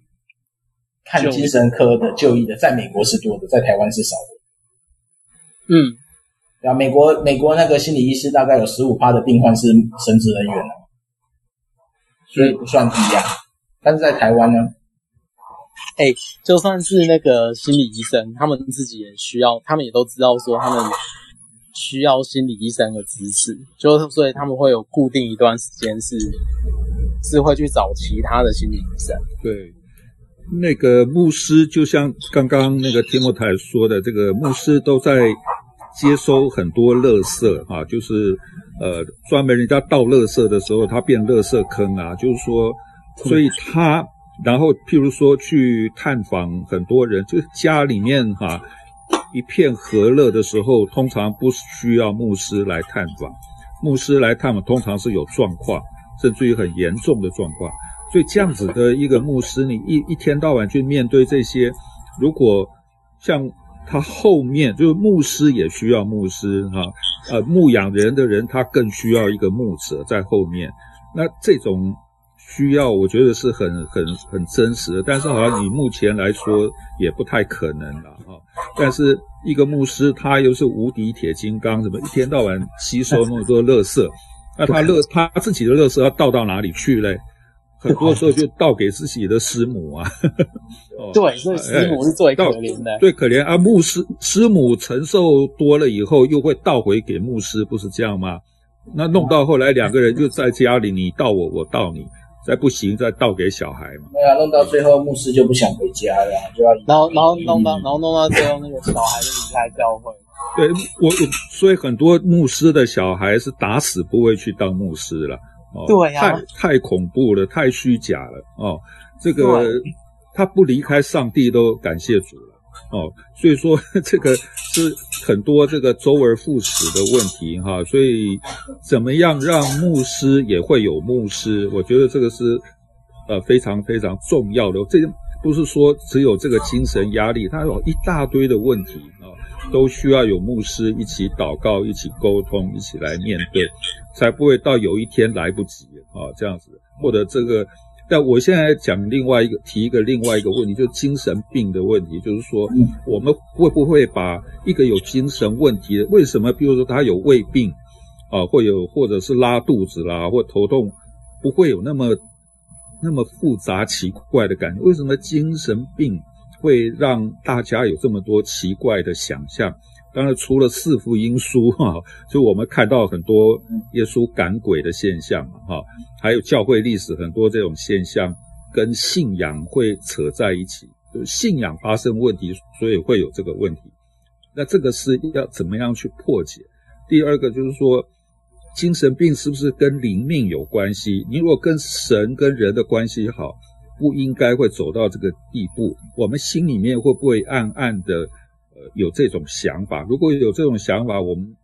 看精神科的就医的，在美国是多的，在台湾是少的。嗯。啊，美国美国那个心理医师大概有十五趴的病患是神职人员，所以不算低啊。但是在台湾呢，哎、欸，就算是那个心理医生，他们自己也需要，他们也都知道说他们需要心理医生的支持，就所以他们会有固定一段时间是是会去找其他的心理医生。对，那个牧师就像刚刚那个提莫太说的，这个牧师都在。接收很多垃圾啊，就是呃，专门人家倒垃圾的时候，他变垃圾坑啊。就是说，所以他然后譬如说去探访很多人，就是家里面哈、一片和乐的时候，通常不需要牧师来探访。牧师来探访通常是有状况，甚至于很严重的状况。所以这样子的一个牧师，你一一天到晚去面对这些，如果像。他后面就是牧师也需要牧师哈、啊，呃，牧养人的人他更需要一个牧者在后面。那这种需要，我觉得是很很很真实的，但是好像以目前来说也不太可能了啊。但是一个牧师他又是无敌铁金刚，怎么一天到晚吸收那么多垃圾？那他乐他自己的乐色要倒到哪里去嘞？很多时候就倒给自己的师母啊，对，所以师母是最可怜的，最可怜啊。牧师师母承受多了以后，又会倒回给牧师，不是这样吗？那弄到后来两个人就在家里，你倒我，我倒你，再不行再倒给小孩嘛。对啊，弄到最后牧师就不想回家了，就要然后然后弄到然后弄到最后那个小孩就离开教会。对，我所以很多牧师的小孩是打死不会去当牧师了。哦，对呀、啊，太太恐怖了，太虚假了哦。这个他不离开上帝都感谢主了哦。所以说 这个是很多这个周而复始的问题哈。所以怎么样让牧师也会有牧师？我觉得这个是呃非常非常重要的。这不是说只有这个精神压力，它有一大堆的问题啊。都需要有牧师一起祷告、一起沟通、一起来面对，才不会到有一天来不及啊这样子。或者这个，但我现在讲另外一个，提一个另外一个问题，就是精神病的问题，就是说，我们会不会把一个有精神问题的，为什么，比如说他有胃病啊，或有或者是拉肚子啦，或头痛，不会有那么那么复杂奇怪的感觉？为什么精神病？会让大家有这么多奇怪的想象。当然，除了四福音书 哈，就我们看到很多耶稣赶鬼的现象哈，还有教会历史很多这种现象跟信仰会扯在一起，就是信仰发生问题，所以会有这个问题。那这个是要怎么样去破解？第二个就是说，精神病是不是跟灵命有关系？你如果跟神跟人的关系好，不应该会走到这个地步，我们心里面会不会暗暗的有这种想法？如果有这种想法，我们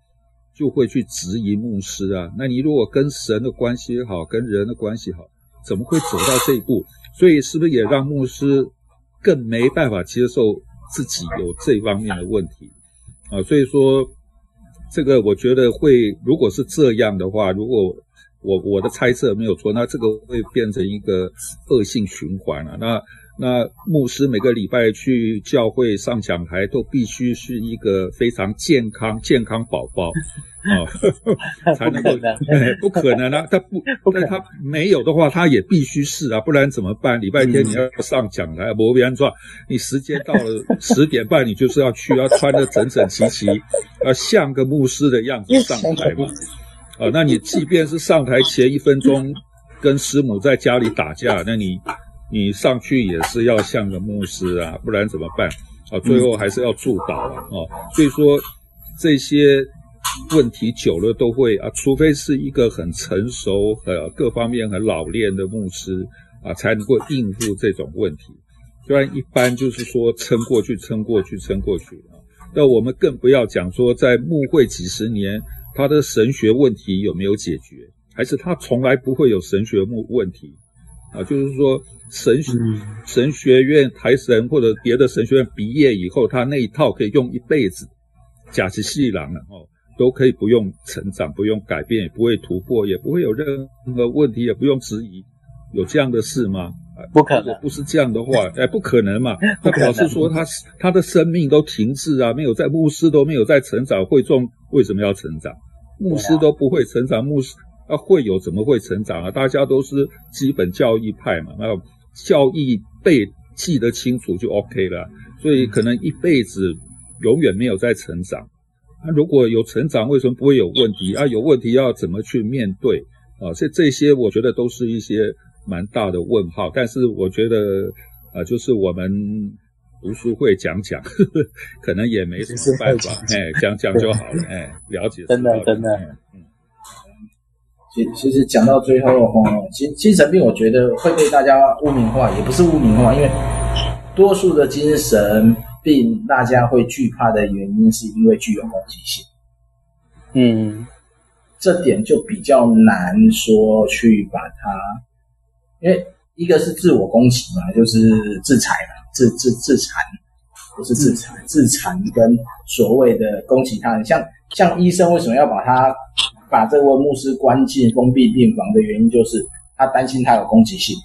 就会去质疑牧师啊。那你如果跟神的关系好，跟人的关系好，怎么会走到这一步？所以是不是也让牧师更没办法接受自己有这方面的问题啊？所以说，这个我觉得会，如果是这样的话，如果。我我的猜测没有错，那这个会变成一个恶性循环了。那那牧师每个礼拜去教会上讲台，都必须是一个非常健康健康宝宝 啊，才能够。不可能啊，他不，但他没有的话，他也必须是啊，不然怎么办？礼拜天你要上讲台，摩边转，你时间到了十点半，你就是要去，要穿得整整齐齐，要像个牧师的样子上台嘛。啊，那你即便是上台前一分钟跟师母在家里打架，那你你上去也是要像个牧师啊，不然怎么办？啊，最后还是要祝祷啊。啊，所以说这些问题久了都会啊，除非是一个很成熟、呃各方面很老练的牧师啊，才能够应付这种问题。虽然一般就是说撑过去、撑过去、撑过去啊，那我们更不要讲说在牧会几十年。他的神学问题有没有解决？还是他从来不会有神学问问题？啊，就是说神学神学院台神或者别的神学院毕业以后，他那一套可以用一辈子，假期细郎了哦，都可以不用成长，不用改变，也不会突破，也不会有任何问题，也不用质疑，有这样的事吗？不可能，不是这样的话，哎，不可能嘛？他表示说他他的生命都停滞啊，没有在牧师都没有在成长，会众为什么要成长？牧师都不会成长，牧师啊会有怎么会成长啊？大家都是基本教义派嘛，那教义背记得清楚就 OK 了。所以可能一辈子永远没有在成长。那如果有成长，为什么不会有问题啊？有问题要怎么去面对啊？这这些我觉得都是一些蛮大的问号。但是我觉得啊，就是我们。读书会讲讲呵呵，可能也没什么办法，哎，讲讲就好了，哎，了解。真的，真的，嗯。其其实讲到最后，哦，精精神病，我觉得会被大家污名化，也不是污名化，因为多数的精神病大家会惧怕的原因，是因为具有攻击性。嗯，这点就比较难说去把它，因为一个是自我攻击嘛，就是自残嘛。自自自残，不是自残，自残跟所谓的攻击他人，像像医生为什么要把他把这位牧师关进封闭病房的原因，就是他担心他有攻击性。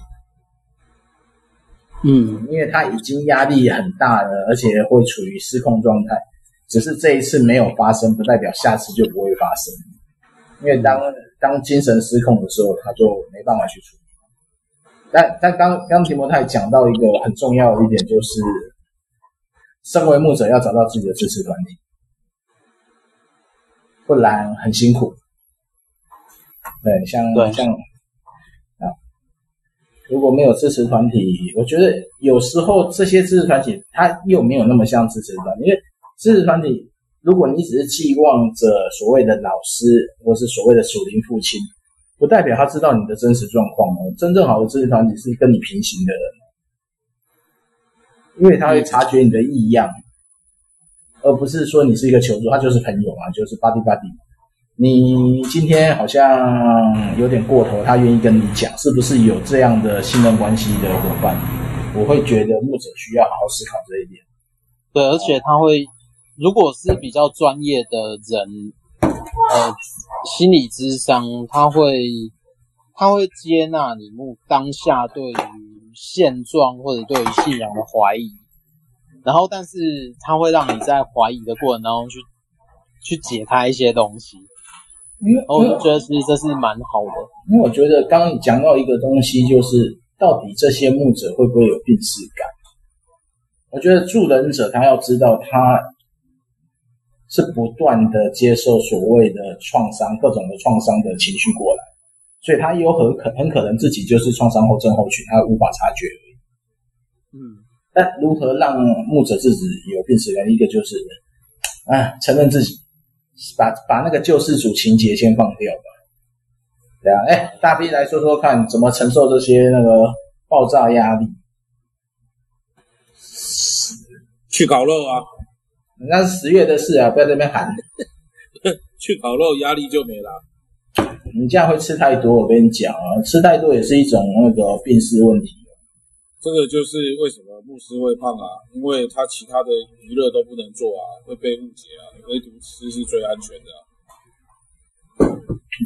嗯，因为他已经压力很大了，而且会处于失控状态。只是这一次没有发生，不代表下次就不会发生。因为当当精神失控的时候，他就没办法去处理。但但刚刚提摩太讲到一个很重要的一点，就是身为牧者要找到自己的支持团体，不然很辛苦。对，像对像啊，如果没有支持团体，我觉得有时候这些支持团体他又没有那么像支持团体，因为支持团体，如果你只是寄望着所谓的老师或是所谓的属灵父亲。不代表他知道你的真实状况哦。真正好的支持团体是跟你平行的人，因为他会察觉你的异样，而不是说你是一个求助，他就是朋友嘛，就是 buddy buddy。你今天好像有点过头，他愿意跟你讲，是不是有这样的信任关系的伙伴？我会觉得牧者需要好好思考这一点。对，而且他会。如果是比较专业的人，呃，心理智商他会他会接纳你目当下对于现状或者对于信仰的怀疑，然后但是它会让你在怀疑的过程当中去去解开一些东西。因为我觉得其实这是蛮好的，因为我觉得刚刚你讲到一个东西，就是到底这些牧者会不会有病识感？我觉得助人者他要知道，他是不断的接受所谓的创伤，各种的创伤的情绪过来，所以他有很可很可能自己就是创伤后症候群，他无法察觉而已。嗯，但如何让牧者自己有病识感？一个就是啊，承认自己。把把那个救世主情节先放掉吧，对啊，哎，大 B 来说说看，怎么承受这些那个爆炸压力？去烤肉啊，那是十月的事啊，不要在那边喊。去烤肉，压力就没了。你这样会吃太多，我跟你讲啊，吃太多也是一种那个病死问题。这个就是为什么牧师会胖啊，因为他其他的娱乐都不能做啊，会被误解啊，唯独吃是最安全的啊。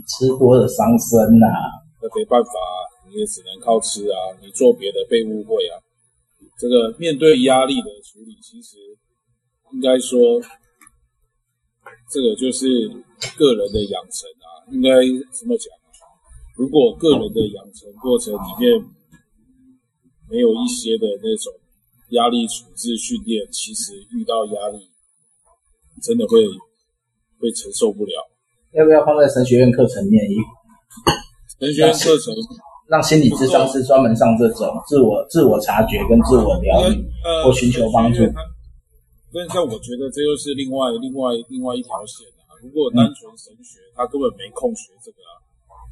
吃多了伤身呐，那没办法啊，你也只能靠吃啊，你做别的被误会啊。这个面对压力的处理，其实应该说，这个就是个人的养成啊，应该怎么讲？如果个人的养成过程里面，没有一些的那种压力处置训练，其实遇到压力真的会会承受不了。要不要放在神学院课程念一？神学院课程让心理咨商师专门上这种自我自我察觉跟自我疗愈，或寻求帮助。但像我觉得这又是另外另外另外一条线啊。如果单纯神学，嗯、他根本没空学这个啊。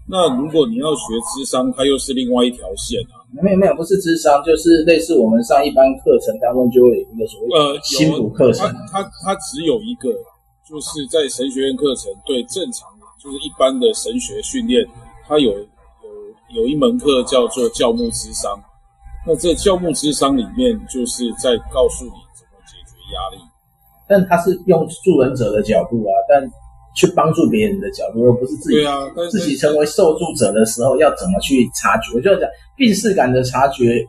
那如果你要学智商，它又是另外一条线啊。没有没有，不是智商，就是类似我们上一般课程当中就会有一个所谓呃心读课程。它它它只有一个，就是在神学院课程对正常的就是一般的神学训练，它有有有一门课叫做教牧智商。那这教牧智商里面就是在告诉你怎么解决压力，但它是用助人者的角度啊，但。去帮助别人的角度，而不是自己。对啊，自己成为受助者的时候，要怎么去察觉？我就要讲病识感的察觉，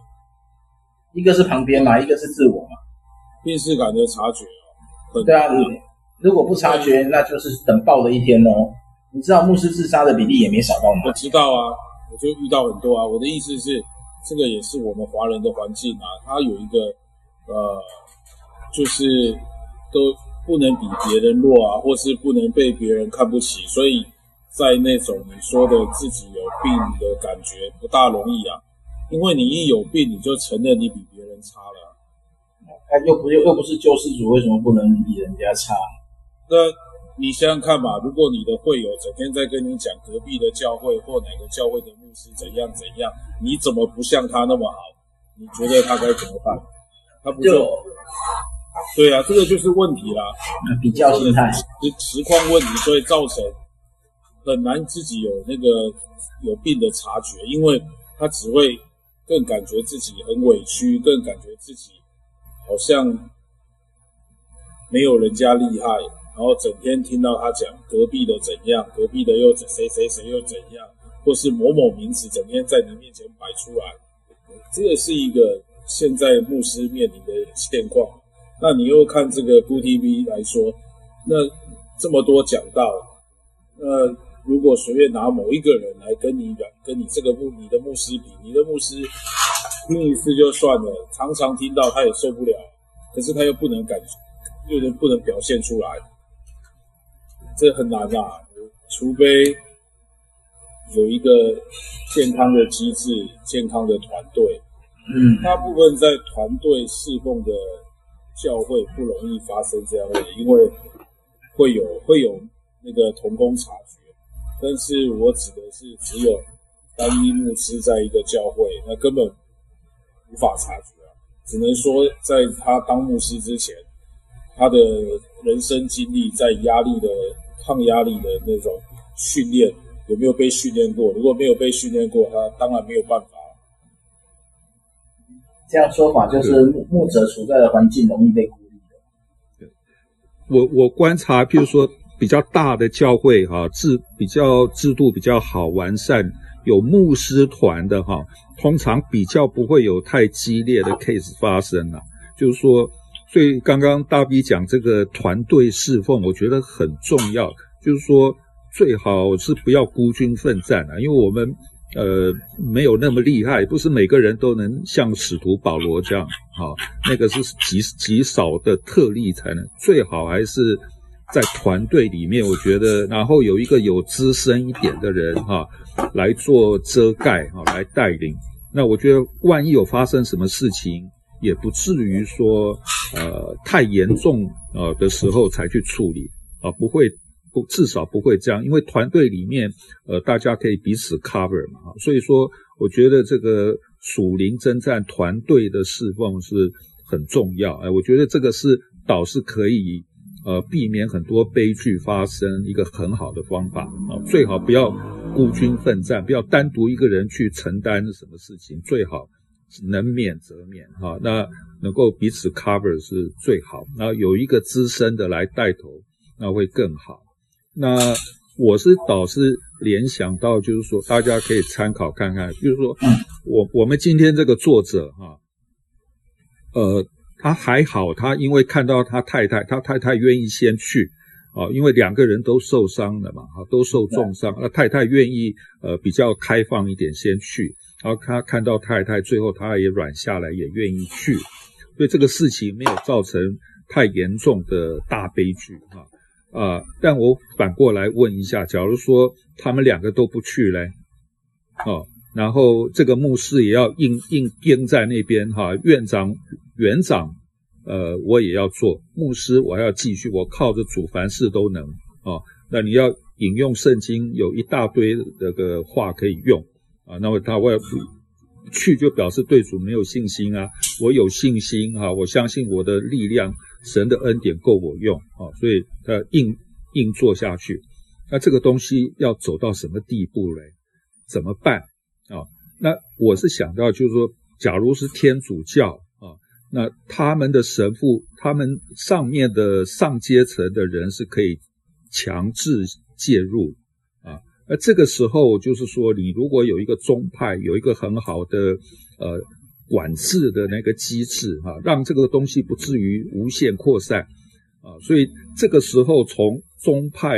一个是旁边嘛，一个是自我嘛。病识感的察觉，对啊，你如果不察觉，那就是等爆的一天哦。你知道牧师自杀的比例也没少到哪？我知道啊，我就遇到很多啊。我的意思是，这个也是我们华人的环境啊，它有一个呃，就是都。不能比别人弱啊，或是不能被别人看不起，所以在那种你说的自己有病的感觉不大容易啊，因为你一有病你就承认你比别人差了，他又不又又不是救世主，为什么不能比人家差？那你想想看吧，如果你的会友整天在跟你讲隔壁的教会或哪个教会的牧师怎样怎样，你怎么不像他那么好？你觉得他该怎么办？他不就？就对啊，这个就是问题啦，比较心态，实实况问题，所以造成很难自己有那个有病的察觉，因为他只会更感觉自己很委屈，更感觉自己好像没有人家厉害，然后整天听到他讲隔壁的怎样，隔壁的又怎谁谁谁又怎样，或是某某名词整天在你面前摆出来，这个是一个现在牧师面临的现况。那你又看这个 GoTV 来说，那这么多讲到，那如果随便拿某一个人来跟你讲，跟你这个牧你的牧师比，你的牧师听一次就算了，常常听到他也受不了，可是他又不能感觉，又能不能表现出来，这很难啊，除非有一个健康的机制、健康的团队，嗯，大部分在团队侍奉的。教会不容易发生这样的，因为会有会有那个同工察觉，但是我指的是只有单一牧师在一个教会，那根本无法察觉啊，只能说在他当牧师之前，他的人生经历在压力的抗压力的那种训练有没有被训练过？如果没有被训练过，他当然没有办法。这样说法就是牧牧者处在的环境容易被孤立的。我我观察，譬如说比较大的教会哈，制比较制度比较好完善，有牧师团的哈，通常比较不会有太激烈的 case 发生了。就是说，所以刚刚大 B 讲这个团队侍奉，我觉得很重要。就是说，最好是不要孤军奋战啊，因为我们。呃，没有那么厉害，不是每个人都能像使徒保罗这样，哈，那个是极极少的特例才能。最好还是在团队里面，我觉得，然后有一个有资深一点的人哈，来做遮盖哈，来带领。那我觉得，万一有发生什么事情，也不至于说呃太严重呃的时候才去处理啊，不会。不，至少不会这样，因为团队里面，呃，大家可以彼此 cover 嘛，所以说，我觉得这个属灵征战团队的侍奉是很重要，哎，我觉得这个是倒是可以，呃，避免很多悲剧发生一个很好的方法啊，最好不要孤军奋战，不要单独一个人去承担什么事情，最好能免则免哈，那能够彼此 cover 是最好，那有一个资深的来带头，那会更好。那我是倒是联想到，就是说大家可以参考看看，就是说我我们今天这个作者哈，呃，他还好，他因为看到他太太，他太太愿意先去啊，因为两个人都受伤了嘛，哈，都受重伤，那太太愿意呃比较开放一点先去，然后他看到太太最后他也软下来，也愿意去，所以这个事情没有造成太严重的大悲剧哈。啊、但我反过来问一下，假如说他们两个都不去嘞，哦，然后这个牧师也要硬硬盯在那边哈，院长、园长，呃，我也要做牧师，我要继续，我靠着主凡事都能哦。那你要引用圣经，有一大堆那个话可以用啊。那么他我要去，就表示对主没有信心啊。我有信心哈，我相信我的力量。神的恩典够我用啊，所以他硬硬做下去。那这个东西要走到什么地步嘞？怎么办啊？那我是想到，就是说，假如是天主教啊，那他们的神父，他们上面的上阶层的人是可以强制介入啊。那这个时候，就是说，你如果有一个宗派，有一个很好的呃。管制的那个机制哈，让这个东西不至于无限扩散啊，所以这个时候从宗派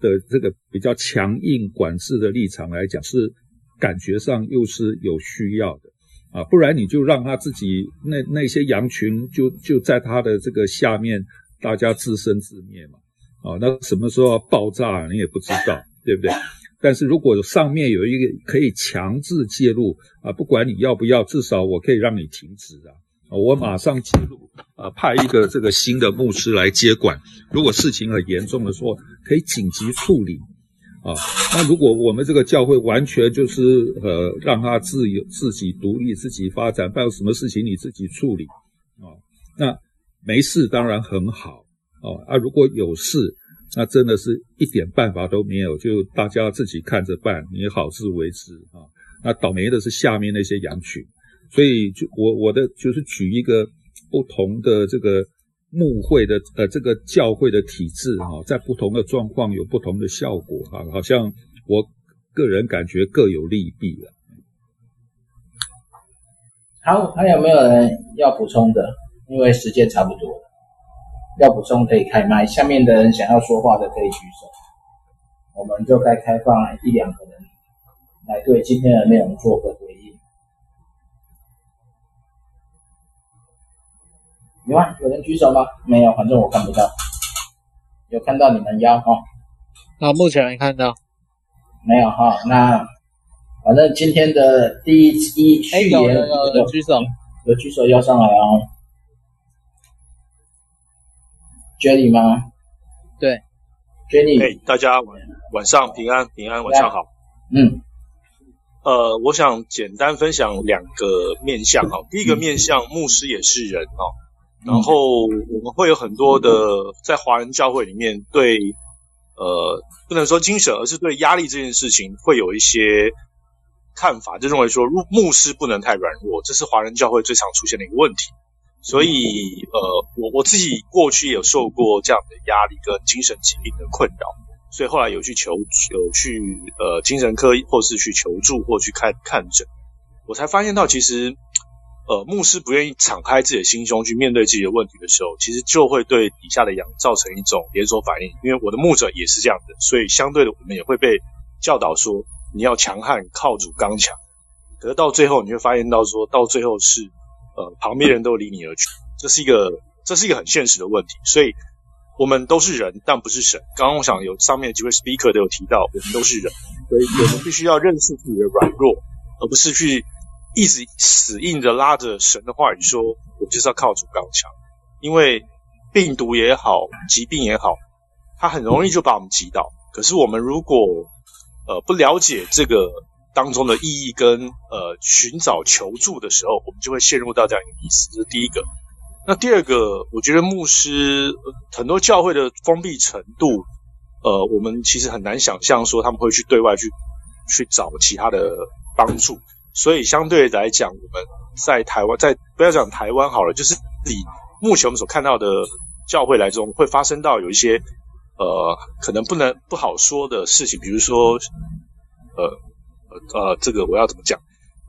的这个比较强硬管制的立场来讲，是感觉上又是有需要的啊，不然你就让他自己那那些羊群就就在他的这个下面，大家自生自灭嘛啊，那什么时候要爆炸你也不知道，对不对？但是如果上面有一个可以强制介入啊，不管你要不要，至少我可以让你停止啊，我马上介入啊，派一个这个新的牧师来接管。如果事情很严重的时候，可以紧急处理啊。那如果我们这个教会完全就是呃让他自由、自己独立、自己发展，办什么事情你自己处理啊，那没事当然很好哦啊，如果有事。那真的是一点办法都没有，就大家自己看着办，你好自为之啊。那倒霉的是下面那些羊群，所以就我我的就是举一个不同的这个牧会的呃这个教会的体制哈，在不同的状况有不同的效果哈，好像我个人感觉各有利弊了。好，还有没有人要补充的？因为时间差不多。要补充可以开麦，下面的人想要说话的可以举手，我们就该开放一两个人来对今天的内容做个回应。有吗？有人举手吗？没有，反正我看不到。有看到你们腰哈？那目前没看到。没有哈？那反正今天的第一一序言，有举手，有举手要上来哦。Jenny 吗？对，Jenny。嘿，大家晚晚上平安，平安，晚上好。嗯，呃，我想简单分享两个面向哈。第一个面向，牧师也是人哈。然后我们会有很多的在华人教会里面对呃不能说精神，而是对压力这件事情会有一些看法，就认为说牧师不能太软弱，这是华人教会最常出现的一个问题。所以呃，我我自己过去有受过这样的压力跟精神疾病的困扰，所以后来有去求有去呃精神科，或是去求助或去看看诊，我才发现到其实。呃，牧师不愿意敞开自己的心胸去面对自己的问题的时候，其实就会对底下的羊造成一种连锁反应。因为我的牧者也是这样的，所以相对的，我们也会被教导说你要强悍，靠主刚强。可是到最后，你会发现到说到最后是呃，旁边人都离你而去，这是一个这是一个很现实的问题。所以，我们都是人，但不是神。刚刚我想有上面几位 speaker 都有提到，我们都是人，所以我们必须要认识自己的软弱，而不是去。一直死硬的拉着神的话语说：“我就是要靠主刚强，因为病毒也好，疾病也好，它很容易就把我们击倒。可是我们如果呃不了解这个当中的意义跟呃寻找求助的时候，我们就会陷入到这样一个意思。这是第一个。那第二个，我觉得牧师很多教会的封闭程度，呃，我们其实很难想象说他们会去对外去去找其他的帮助。”所以相对来讲，我们在台湾，在不要讲台湾好了，就是以目前我们所看到的教会来中，会发生到有一些呃可能不能不好说的事情，比如说呃呃，这个我要怎么讲？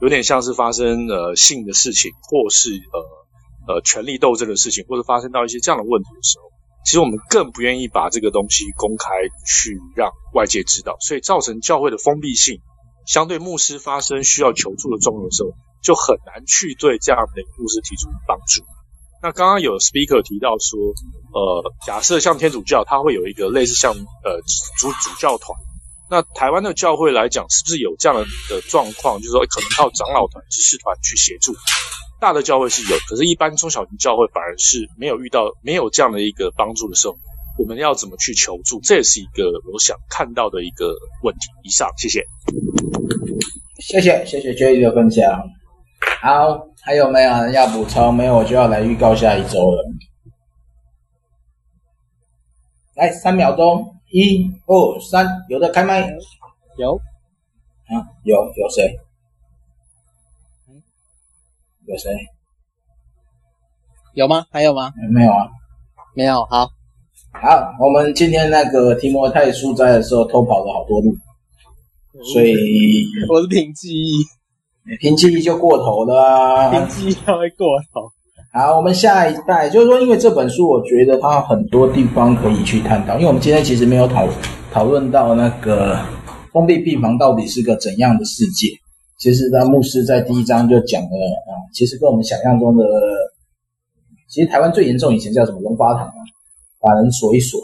有点像是发生呃性的事情，或是呃呃权力斗争的事情，或者发生到一些这样的问题的时候，其实我们更不愿意把这个东西公开去让外界知道，所以造成教会的封闭性。相对牧师发生需要求助的状况的时候，就很难去对这样的牧师提出帮助。那刚刚有 speaker 提到说，呃，假设像天主教，它会有一个类似像呃主主教团。那台湾的教会来讲，是不是有这样的的状况？就是说，可能靠长老团、执事团去协助。大的教会是有，可是，一般中小型教会反而是没有遇到没有这样的一个帮助的时候，我们要怎么去求助？这也是一个我想看到的一个问题。以上，谢谢。谢谢谢谢 Jerry 的分享。好，还有没有人要补充？没有，我就要来预告下一周了。来，三秒钟，一、二、三，有的开麦。有。啊，有有谁？有谁？有吗？还有吗？没有啊。没有。好。好，我们今天那个提摩太书斋的时候偷跑了好多路。所以我是凭记忆，凭记忆就过头了啊！凭记忆它会过头。好，我们下一代就是说，因为这本书，我觉得它很多地方可以去探讨。因为我们今天其实没有讨讨论到那个封闭病房到底是个怎样的世界。其实，那牧师在第一章就讲了啊，其实跟我们想象中的，其实台湾最严重以前叫什么龙发堂啊，把人锁一锁，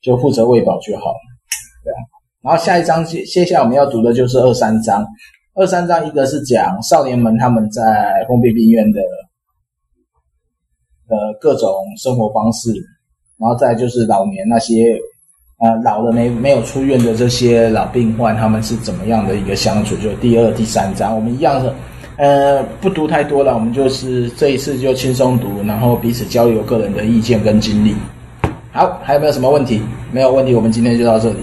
就负责喂饱就好了，对啊。然后下一章接接下来我们要读的就是二三章，二三章一个是讲少年们他们在封闭病院的呃各种生活方式，然后再就是老年那些呃老了没没有出院的这些老病患，他们是怎么样的一个相处？就第二、第三章我们一样的呃不读太多了，我们就是这一次就轻松读，然后彼此交流个人的意见跟经历。好，还有没有什么问题？没有问题，我们今天就到这里。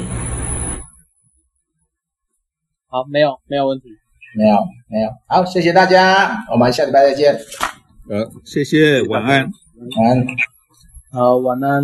好，没有，没有问题，没有，没有。好，谢谢大家，我们下礼拜再见。呃，谢谢，晚安，晚安，好，晚安。